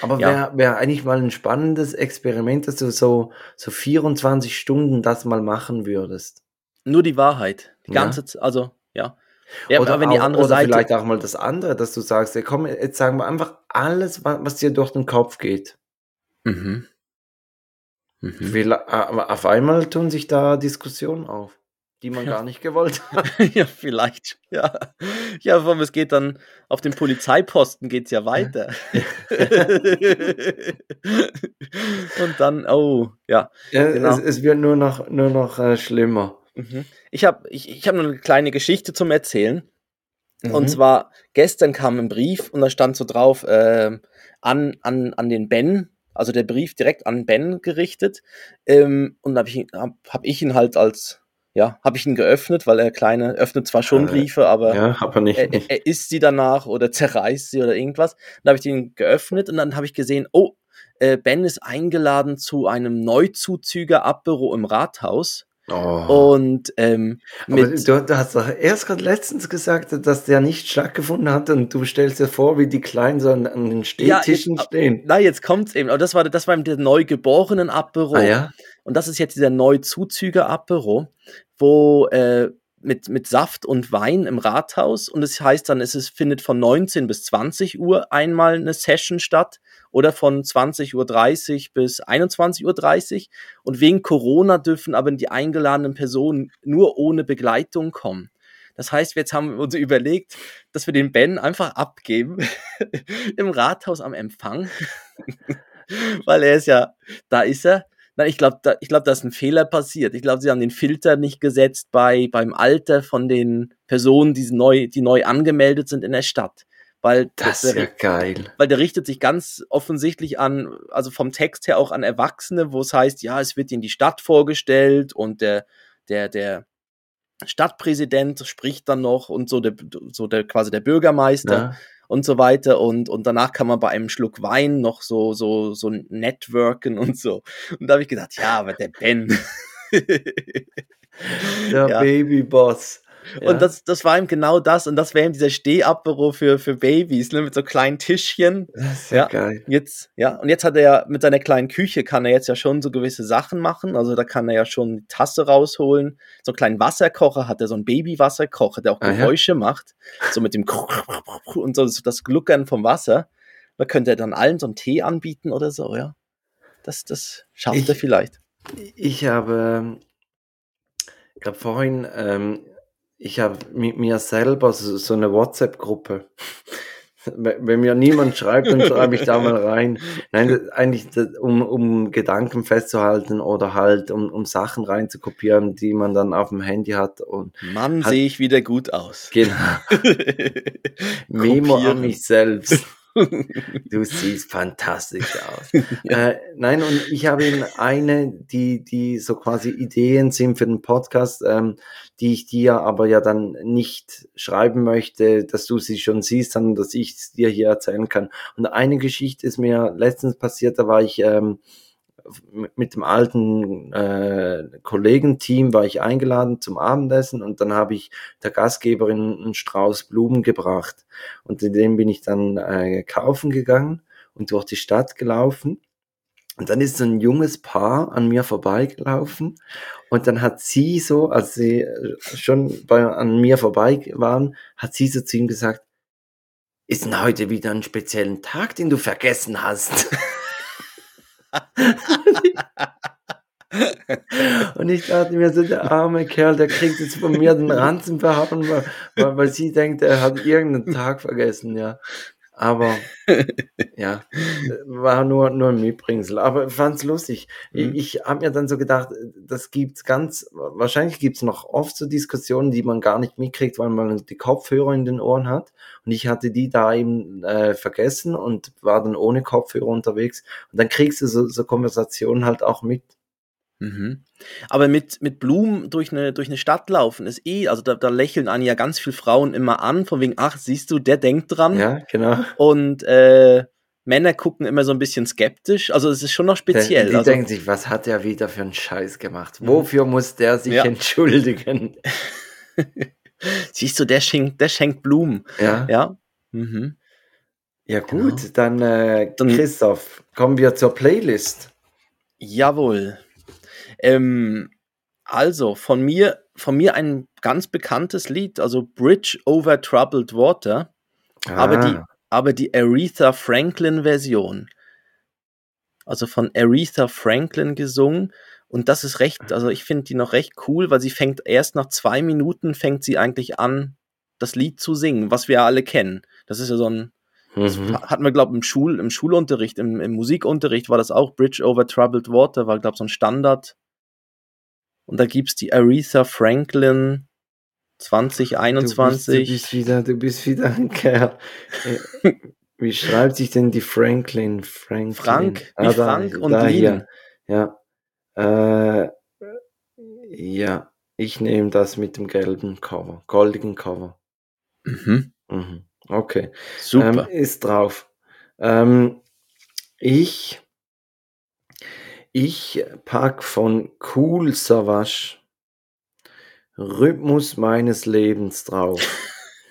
Speaker 1: Aber ja. wäre wär eigentlich mal ein spannendes Experiment, dass du so, so 24 Stunden das mal machen würdest.
Speaker 2: Nur die Wahrheit. Die ganze ja. Zeit, also, ja.
Speaker 1: ja oder wenn die andere oder Seite. vielleicht auch mal das andere, dass du sagst, ja, komm, jetzt sagen wir einfach alles, was dir durch den Kopf geht.
Speaker 2: Mhm.
Speaker 1: Mhm. Auf einmal tun sich da Diskussionen auf, die man ja. gar nicht gewollt hat. <laughs>
Speaker 2: ja, vielleicht. Ja, ja aber es geht dann auf dem Polizeiposten geht es ja weiter. <laughs> Und dann, oh, ja.
Speaker 1: ja genau. es, es, wird nur noch, nur noch äh, schlimmer.
Speaker 2: Mhm. Ich habe ich, ich hab noch eine kleine Geschichte zum Erzählen. Mhm. Und zwar, gestern kam ein Brief und da stand so drauf, äh, an, an, an den Ben, also der Brief direkt an Ben gerichtet. Ähm, und habe ich, hab, hab ich ihn halt als, ja, habe ich ihn geöffnet, weil er kleine, öffnet zwar schon äh, Briefe, aber
Speaker 1: ja, er, nicht.
Speaker 2: Er, er, isst sie danach oder zerreißt sie oder irgendwas. Dann habe ich den geöffnet und dann habe ich gesehen, oh, äh, Ben ist eingeladen zu einem Neuzuzüger-Abbüro im Rathaus. Oh. Und ähm,
Speaker 1: mit du, du, hast doch erst gerade letztens gesagt, dass der nicht stattgefunden hat und du stellst dir vor, wie die Kleinen so an, an den Stehtischen ja, stehen.
Speaker 2: Na, jetzt kommt's eben. Aber das war, das war der neugeborenen Abbüro.
Speaker 1: Ah, ja?
Speaker 2: Und das ist jetzt dieser Neuzuzüger Abbüro, wo äh, mit, mit Saft und Wein im Rathaus und es das heißt dann, es ist, findet von 19 bis 20 Uhr einmal eine Session statt oder von 20.30 Uhr bis 21.30 Uhr. Und wegen Corona dürfen aber die eingeladenen Personen nur ohne Begleitung kommen. Das heißt, jetzt haben wir uns überlegt, dass wir den Ben einfach abgeben <laughs> im Rathaus am Empfang, <laughs> weil er ist ja, da ist er. Nein, ich glaube, da, ich glaube, da ist ein Fehler passiert. Ich glaube, sie haben den Filter nicht gesetzt bei, beim Alter von den Personen, die neu, die neu angemeldet sind in der Stadt weil
Speaker 1: das ist ja geil.
Speaker 2: Weil der richtet sich ganz offensichtlich an, also vom Text her auch an Erwachsene, wo es heißt, ja, es wird ihnen die Stadt vorgestellt und der, der, der Stadtpräsident spricht dann noch und so der, so der quasi der Bürgermeister. Ja. Und so weiter und, und danach kann man bei einem Schluck Wein noch so, so, so networken und so. Und da habe ich gedacht, ja, aber der Ben.
Speaker 1: der <laughs> ja. Babyboss.
Speaker 2: Ja. Und das, das war ihm genau das. Und das wäre ihm dieser Stehapero für, für Babys, ne, mit so kleinen Tischchen.
Speaker 1: Das ist ja, ja geil.
Speaker 2: Jetzt, ja, und jetzt hat er ja mit seiner kleinen Küche kann er jetzt ja schon so gewisse Sachen machen. Also da kann er ja schon die Tasse rausholen. So einen kleinen Wasserkocher hat er, so einen Babywasserkocher, der auch ah, Geräusche ja? macht. So mit dem <laughs> und so das Gluckern vom Wasser. Da könnte er dann allen so einen Tee anbieten oder so, ja. Das, das schafft ich, er vielleicht.
Speaker 1: Ich habe gerade vorhin ähm, ich habe mit mir selber so, so eine WhatsApp-Gruppe. Wenn mir niemand schreibt, dann schreibe ich da mal rein. Nein, eigentlich um, um Gedanken festzuhalten oder halt um, um Sachen reinzukopieren, die man dann auf dem Handy hat. Und
Speaker 2: Mann, sehe ich wieder gut aus.
Speaker 1: Genau. <laughs> Memo an mich selbst. Du siehst fantastisch aus. <laughs> Ja. Äh, nein, und ich habe eben eine, die, die so quasi Ideen sind für den Podcast, ähm, die ich dir aber ja dann nicht schreiben möchte, dass du sie schon siehst, sondern dass ich es dir hier erzählen kann. Und eine Geschichte ist mir letztens passiert, da war ich ähm, mit dem alten äh, Kollegenteam war ich eingeladen zum Abendessen und dann habe ich der Gastgeberin einen Strauß Blumen gebracht und den bin ich dann äh, kaufen gegangen und durch die Stadt gelaufen und dann ist so ein junges Paar an mir vorbeigelaufen und dann hat sie so, als sie äh, schon bei, an mir vorbei waren, hat sie so zu ihm gesagt, ist denn heute wieder ein speziellen Tag, den du vergessen hast? <laughs> und ich dachte mir so, der arme Kerl, der kriegt jetzt von mir den Ranzen verhauen, weil, weil, weil sie denkt, er hat irgendeinen Tag vergessen, ja. Aber ja, war nur, nur ein Mitbringsel. Aber ich fand es lustig. Mhm. Ich, ich habe mir dann so gedacht, das gibt's ganz, wahrscheinlich gibt's noch oft so Diskussionen, die man gar nicht mitkriegt, weil man die Kopfhörer in den Ohren hat. Und ich hatte die da eben äh, vergessen und war dann ohne Kopfhörer unterwegs. Und dann kriegst du so, so Konversationen halt auch mit.
Speaker 2: Mhm. Aber mit, mit Blumen durch eine, durch eine Stadt laufen ist eh, also da, da lächeln einen ja ganz viele Frauen immer an, von wegen, ach, siehst du, der denkt dran.
Speaker 1: Ja, genau.
Speaker 2: Und äh, Männer gucken immer so ein bisschen skeptisch. Also es ist schon noch speziell.
Speaker 1: Die, die
Speaker 2: also,
Speaker 1: denken sich, was hat er wieder für einen Scheiß gemacht? Mhm. Wofür muss der sich ja. entschuldigen? <laughs>
Speaker 2: Siehst du, der schenkt, der schenkt Blumen.
Speaker 1: Ja.
Speaker 2: Ja. Mhm.
Speaker 1: Ja, gut, genau. dann, äh, Christoph, kommen wir zur Playlist.
Speaker 2: Jawohl. Ähm, also, von mir, von mir ein ganz bekanntes Lied, also Bridge over Troubled Water, ah. aber, die, aber die Aretha Franklin Version. Also von Aretha Franklin gesungen. Und das ist recht, also ich finde die noch recht cool, weil sie fängt erst nach zwei Minuten fängt sie eigentlich an, das Lied zu singen, was wir ja alle kennen. Das ist ja so ein, mhm. hatten wir, glaube ich, im, Schul, im Schulunterricht, im, im Musikunterricht war das auch Bridge over Troubled Water, war, glaube ich, so ein Standard, und da gibt es die Aretha Franklin 2021.
Speaker 1: Du bist, du bist, wieder, du bist wieder ein Kerl. Äh, wie schreibt sich denn die Franklin?
Speaker 2: Franklin. Frank, ah, wie da, Frank und da Lin.
Speaker 1: Ja. Äh, ja, ich nehme das mit dem gelben Cover, goldigen Cover.
Speaker 2: Mhm.
Speaker 1: Mhm. Okay.
Speaker 2: Super.
Speaker 1: Ähm, ist drauf. Ähm, ich ich pack von Cool Savage Rhythmus meines Lebens drauf.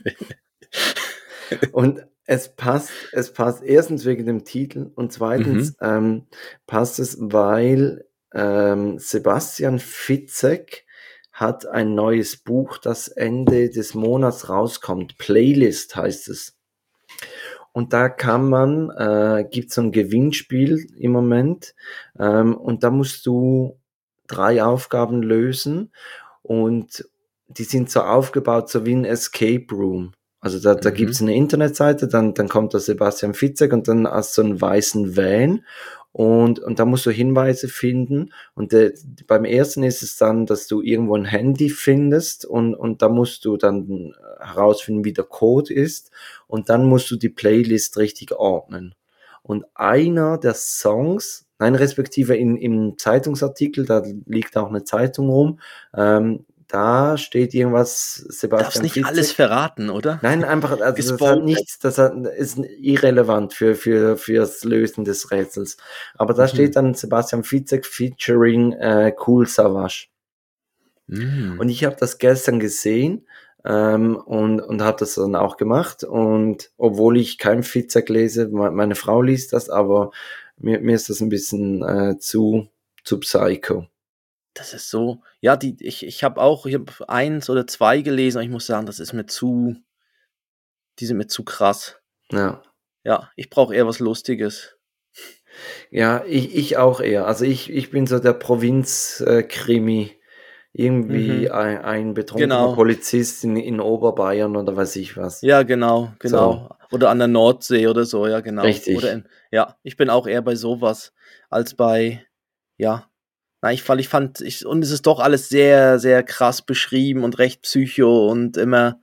Speaker 1: <laughs> und es passt, es passt erstens wegen dem Titel und zweitens mhm. ähm, passt es, weil ähm, Sebastian Fitzek hat ein neues Buch, das Ende des Monats rauskommt. Playlist heißt es. Und da kann man, äh, gibt so ein Gewinnspiel im Moment. Ähm, und da musst du drei Aufgaben lösen. Und die sind so aufgebaut, so wie ein Escape Room. Also da, da mhm. gibt's eine Internetseite, dann, dann kommt der Sebastian Fitzek und dann hast du einen weißen Van und, und da musst du Hinweise finden. Und de, beim ersten ist es dann, dass du irgendwo ein Handy findest und, und da musst du dann herausfinden, wie der Code ist. Und dann musst du die Playlist richtig ordnen. Und einer der Songs, nein, respektive in, im Zeitungsartikel, da liegt auch eine Zeitung rum, ähm, da steht irgendwas,
Speaker 2: Sebastian. Darfst nicht Fitzek. alles verraten, oder?
Speaker 1: Nein, einfach, also das hat nichts, das hat, ist irrelevant für, für, fürs Lösen des Rätsels. Aber da mhm. steht dann Sebastian Fitzek featuring äh, Cool Savage. Mhm. Und ich habe das gestern gesehen ähm, und, und habe das dann auch gemacht. Und obwohl ich kein Fitzek lese, meine Frau liest das, aber mir, mir ist das ein bisschen äh, zu, zu psycho.
Speaker 2: Das ist so, ja, die, ich, ich habe auch, ich habe eins oder zwei gelesen, und ich muss sagen, das ist mir zu, die sind mir zu krass.
Speaker 1: Ja.
Speaker 2: Ja, ich brauche eher was Lustiges.
Speaker 1: Ja, ich, ich auch eher. Also ich, ich bin so der Provinz-Krimi. Irgendwie mhm. ein, ein betrunkener genau. Polizist in, in Oberbayern oder weiß ich was.
Speaker 2: Ja, genau, genau. So. Oder an der Nordsee oder so, ja, genau.
Speaker 1: Richtig.
Speaker 2: Oder in, ja, ich bin auch eher bei sowas als bei, ja, na, ich, weil ich fand, ich, und es ist doch alles sehr, sehr krass beschrieben und recht psycho und immer,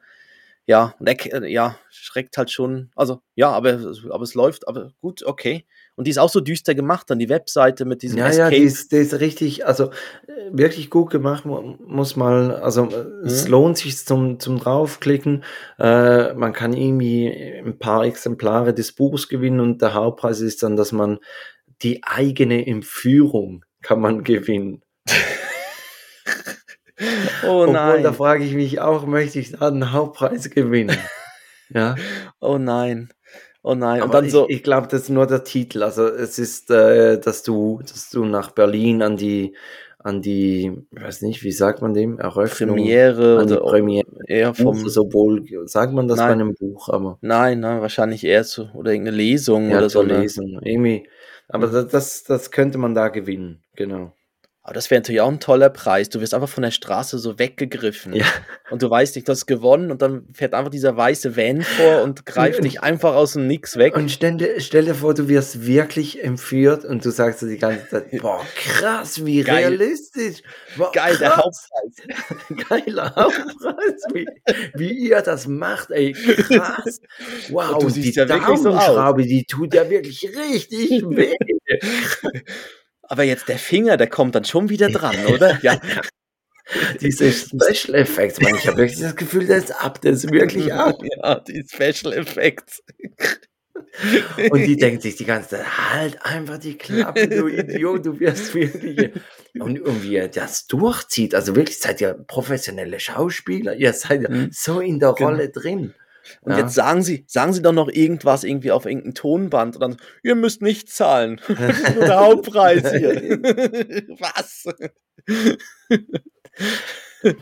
Speaker 2: ja, äh, ja, schreckt halt schon. Also, ja, aber, aber es läuft, aber gut, okay. Und die ist auch so düster gemacht, dann die Webseite mit diesem
Speaker 1: Ja, Escape. ja, die ist, die ist richtig, also äh, wirklich gut gemacht, muss mal, also äh, mhm. es lohnt sich zum, zum draufklicken. Äh, man kann irgendwie ein paar Exemplare des Buchs gewinnen und der Hauptpreis ist dann, dass man die eigene Entführung kann man gewinnen. <laughs> oh nein. Obwohl, da frage ich mich auch, möchte ich da einen Hauptpreis gewinnen? ja. <laughs>
Speaker 2: Oh nein. Oh nein.
Speaker 1: Und dann so. Ich, ich glaube, das ist nur der Titel. Also es ist, äh, dass du, dass du nach Berlin an die, an die, ich weiß nicht, wie sagt man dem,
Speaker 2: Eröffnung, Premiere
Speaker 1: an die Premiere, eher vom, sowohl, sagt man das nein. bei einem Buch, aber.
Speaker 2: Nein, nein, wahrscheinlich eher zu, oder irgendeine Lesung
Speaker 1: ja,
Speaker 2: oder so.
Speaker 1: Eine Lesung, irgendwie, aber mhm. das, das könnte man da gewinnen, genau.
Speaker 2: Aber das wäre natürlich auch ein toller Preis. Du wirst einfach von der Straße so weggegriffen.
Speaker 1: Ja.
Speaker 2: Und du weißt nicht, du hast gewonnen und dann fährt einfach dieser weiße Van vor und greift dich einfach aus dem Nix weg.
Speaker 1: Und stell dir, stell dir vor, du wirst wirklich entführt und du sagst so die ganze Zeit, <laughs> boah, krass, wie Geil. realistisch. Boah,
Speaker 2: Geil, der Hauptpreis. <laughs>
Speaker 1: Geiler Hauptpreis, wie, wie ihr das macht, ey, krass. Wow, und die ja Daumenschraube, so die tut ja wirklich richtig <laughs> weh.
Speaker 2: Aber jetzt der Finger, der kommt dann schon wieder dran, oder?
Speaker 1: Ja. <laughs> Diese Special Effects, man, ich habe wirklich das Gefühl, der ist ab, der ist wirklich ab. <laughs>
Speaker 2: Ja, die Special Effects.
Speaker 1: Und die denkt sich die ganze Zeit, halt einfach die Klappe, du <laughs> Idiot, du wirst wirklich. Und irgendwie das durchzieht, also wirklich seid ihr professionelle Schauspieler, ihr seid ja mhm. so in der genau. Rolle drin.
Speaker 2: Und ja. jetzt sagen Sie, sagen Sie doch noch irgendwas irgendwie auf irgendein Tonband und dann, ihr müsst nicht zahlen. <laughs> <laughs> der Hauptpreis hier. <laughs> Was?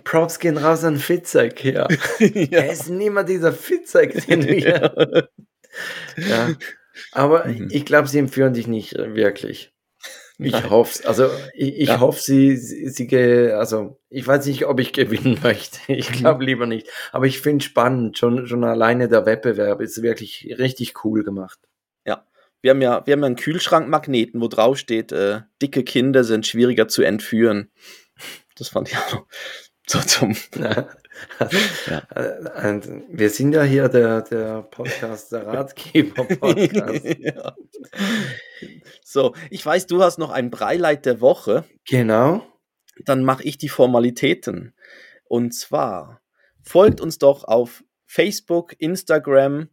Speaker 1: Props gehen raus an Fitzek, ja. ja. Er ist niemand dieser Fitzek, den wir. ja. Aber mhm. ich glaube, sie empführen dich nicht wirklich. Ich hoffe Also ich, ich ja. hoffe, sie, sie, sie, also ich weiß nicht, ob ich <laughs> gewinnen möchte. Ich mhm. glaube lieber nicht. Aber ich finde spannend. Schon, schon alleine der Wettbewerb ist wirklich richtig cool gemacht.
Speaker 2: Ja. Wir haben ja, wir haben ja einen Kühlschrankmagneten, wo drauf steht, äh, dicke Kinder sind schwieriger zu entführen. Das fand ich auch so zum.
Speaker 1: Ja. <laughs> ja. Äh, wir sind ja hier der, der Podcast, der Ratgeber-Podcast. <laughs> ja.
Speaker 2: So, ich weiß, du hast noch ein Breileit der Woche.
Speaker 1: Genau.
Speaker 2: Dann mache ich die Formalitäten. Und zwar folgt uns doch auf Facebook, Instagram,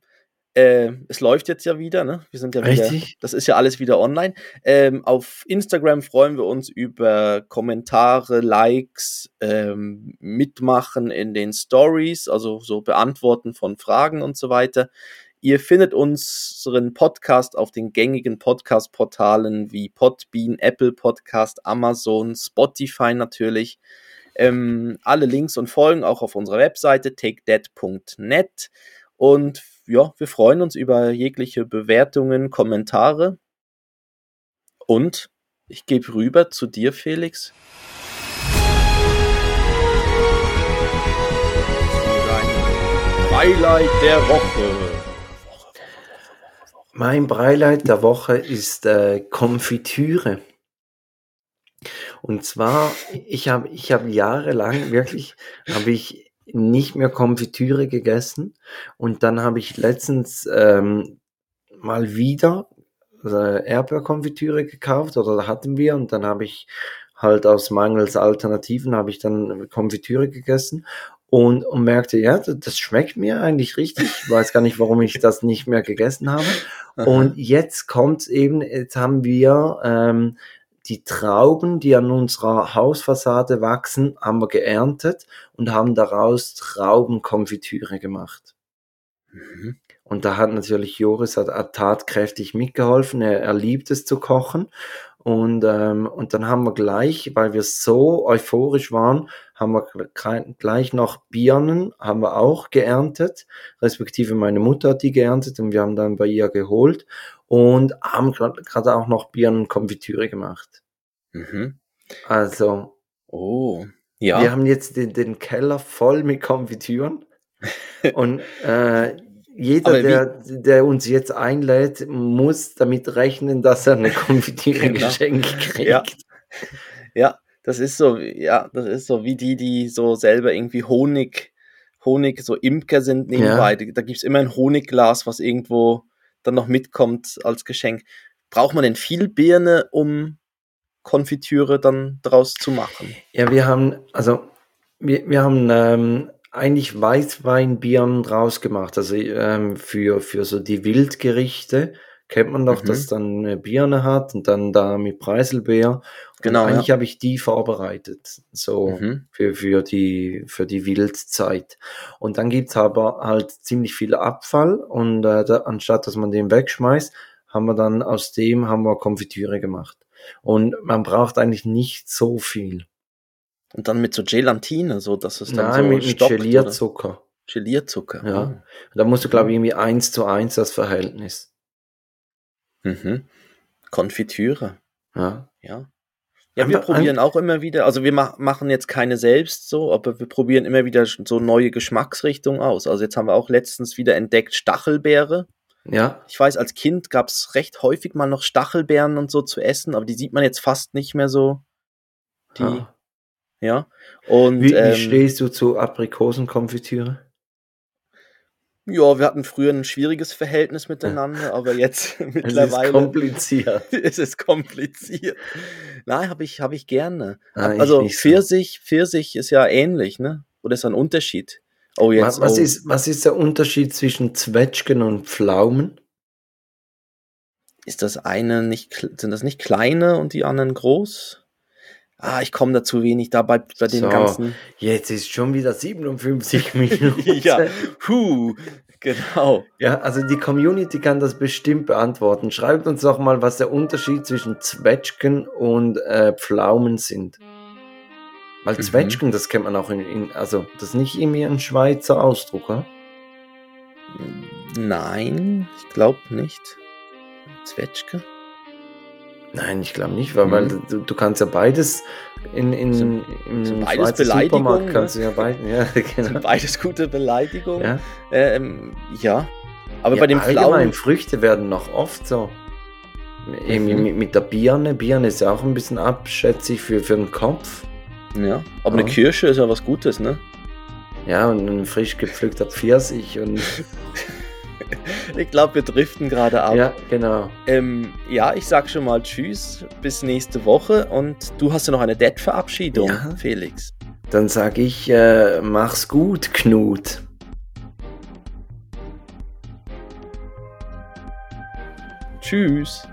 Speaker 2: äh, es läuft jetzt ja wieder, ne? Wir sind ja
Speaker 1: Richtig. wieder,
Speaker 2: das ist ja alles wieder online. Ähm, auf Instagram freuen wir uns über Kommentare, Likes, ähm, Mitmachen in den Stories, also so Beantworten von Fragen und so weiter. Ihr findet unseren Podcast auf den gängigen Podcast-Portalen wie Podbean, Apple Podcast, Amazon, Spotify natürlich. Ähm, alle Links und Folgen auch auf unserer Webseite takedead.net. Und ja, wir freuen uns über jegliche Bewertungen, Kommentare. Und ich gebe rüber zu dir, Felix. Beileid der Woche.
Speaker 1: Mein Beileid der Woche ist äh, Konfitüre. Und zwar, ich habe ich hab jahrelang wirklich, habe ich nicht mehr Konfitüre gegessen. Und dann habe ich letztens ähm, mal wieder äh, Erdbeerkonfitüre gekauft oder hatten wir und dann habe ich halt aus mangels Alternativen habe ich dann Konfitüre gegessen und, und merkte, ja, das schmeckt mir eigentlich richtig. Ich weiß gar nicht, warum ich das nicht mehr gegessen habe. <laughs> Und jetzt kommt eben, jetzt haben wir ähm, die Trauben, die an unserer Hausfassade wachsen, haben wir geerntet und haben daraus Traubenkonfitüre gemacht. Mhm. Und da hat natürlich Joris hat, hat tatkräftig mitgeholfen. Er, er liebt es zu kochen. Und, ähm, und dann haben wir gleich, weil wir so euphorisch waren, haben wir gleich noch Birnen, haben wir auch geerntet, respektive meine Mutter hat die geerntet und wir haben dann bei ihr geholt und haben gerade auch noch Birnenkonfitüre gemacht. Mhm. Also.
Speaker 2: Oh, ja.
Speaker 1: Wir haben jetzt den, den Keller voll mit Konfitüren <laughs> und äh, jeder, der, der uns jetzt einlädt, muss damit rechnen, dass er eine <laughs> Konfitüre genau. geschenkt kriegt.
Speaker 2: Ja. ja, das ist so, ja, das ist so wie die, die so selber irgendwie Honig, Honig, so Imker sind nebenbei. Ja. Da gibt es immer ein Honigglas, was irgendwo dann noch mitkommt als Geschenk. Braucht man denn viel Birne, um Konfitüre dann draus zu machen?
Speaker 1: Ja, wir haben, also wir, wir haben ähm, eigentlich Weißweinbieren draus gemacht. Also ähm, für, für so die Wildgerichte kennt man doch, mhm. dass dann eine Birne hat und dann da mit Preiselbeer. Genau. Und eigentlich ja. habe ich die vorbereitet, so mhm. für, für, die, für die Wildzeit. Und dann gibt's aber halt ziemlich viel Abfall und äh, da, anstatt dass man den wegschmeißt, haben wir dann aus dem haben wir Konfitüre gemacht. Und man braucht eigentlich nicht so viel.
Speaker 2: Und dann mit so Gelatine, so dass es dann
Speaker 1: Nein,
Speaker 2: so
Speaker 1: mit, mit Gelierzucker. Oder?
Speaker 2: Gelierzucker.
Speaker 1: Ja. Oh. Da musst du, glaube ich, irgendwie eins zu eins das Verhältnis.
Speaker 2: Mhm. Konfitüre.
Speaker 1: Ja.
Speaker 2: Ja. Ja, wir probieren auch immer wieder, also wir ma machen jetzt keine selbst so, aber wir probieren immer wieder so neue Geschmacksrichtungen aus. Also jetzt haben wir auch letztens wieder entdeckt Stachelbeere.
Speaker 1: Ja.
Speaker 2: Ich weiß, als Kind gab es recht häufig mal noch Stachelbeeren und so zu essen, aber die sieht man jetzt fast nicht mehr so. Die, ah. Ja. Und,
Speaker 1: wie, ähm, wie stehst du zu Aprikosenkonfitüre?
Speaker 2: Ja, wir hatten früher ein schwieriges Verhältnis miteinander, aber jetzt mittlerweile. <laughs>
Speaker 1: Es ist kompliziert. <laughs>
Speaker 2: es ist kompliziert. Nein, habe ich, hab ich gerne. Ah, also ich Pfirsich, so. Pfirsich ist ja ähnlich, ne? Oder ist ein Unterschied?
Speaker 1: Oh, jetzt. Was, was oh. ist, was ist der Unterschied zwischen Zwetschgen und Pflaumen?
Speaker 2: Ist das eine nicht, sind das nicht kleine und die anderen groß? Ah, ich komme da zu wenig dabei bei den so, ganzen.
Speaker 1: Jetzt ist schon wieder 57 <laughs> Minuten.
Speaker 2: ja, puh, genau.
Speaker 1: Ja, also die Community kann das bestimmt beantworten. Schreibt uns doch mal, was der Unterschied zwischen Zwetschgen und äh, Pflaumen sind. Weil mhm. Zwetschgen, das kennt man auch in, in, also das ist nicht irgendwie ein Schweizer Ausdruck, oder?
Speaker 2: Nein, ich glaube nicht. Zwetschge?
Speaker 1: Nein, ich glaube nicht, weil, mhm. weil du, du kannst ja beides in, in,
Speaker 2: sind,
Speaker 1: im
Speaker 2: sind beides Beleidigungen.
Speaker 1: Ne? kannst du ja beides, ja, <laughs>
Speaker 2: genau. Sind beides gute Beleidigungen. Ja, ähm, ja. aber
Speaker 1: ja,
Speaker 2: bei den Pflaumen...
Speaker 1: Früchte werden noch oft so. Mhm. Mit, mit, der Birne. Birne ist ja auch ein bisschen abschätzig für, für den Kopf.
Speaker 2: Ja, aber ja. eine Kirsche ist ja was Gutes, ne?
Speaker 1: Ja, und ein frisch gepflückter Pfirsich und <laughs>
Speaker 2: ich glaube, wir driften gerade ab.
Speaker 1: Ja, genau.
Speaker 2: Ähm, ja, ich sag schon mal Tschüss, bis nächste Woche. Und du hast ja noch eine Dead-Verabschiedung, ja. Felix.
Speaker 1: Dann sag ich, äh, mach's gut, Knut.
Speaker 2: Tschüss.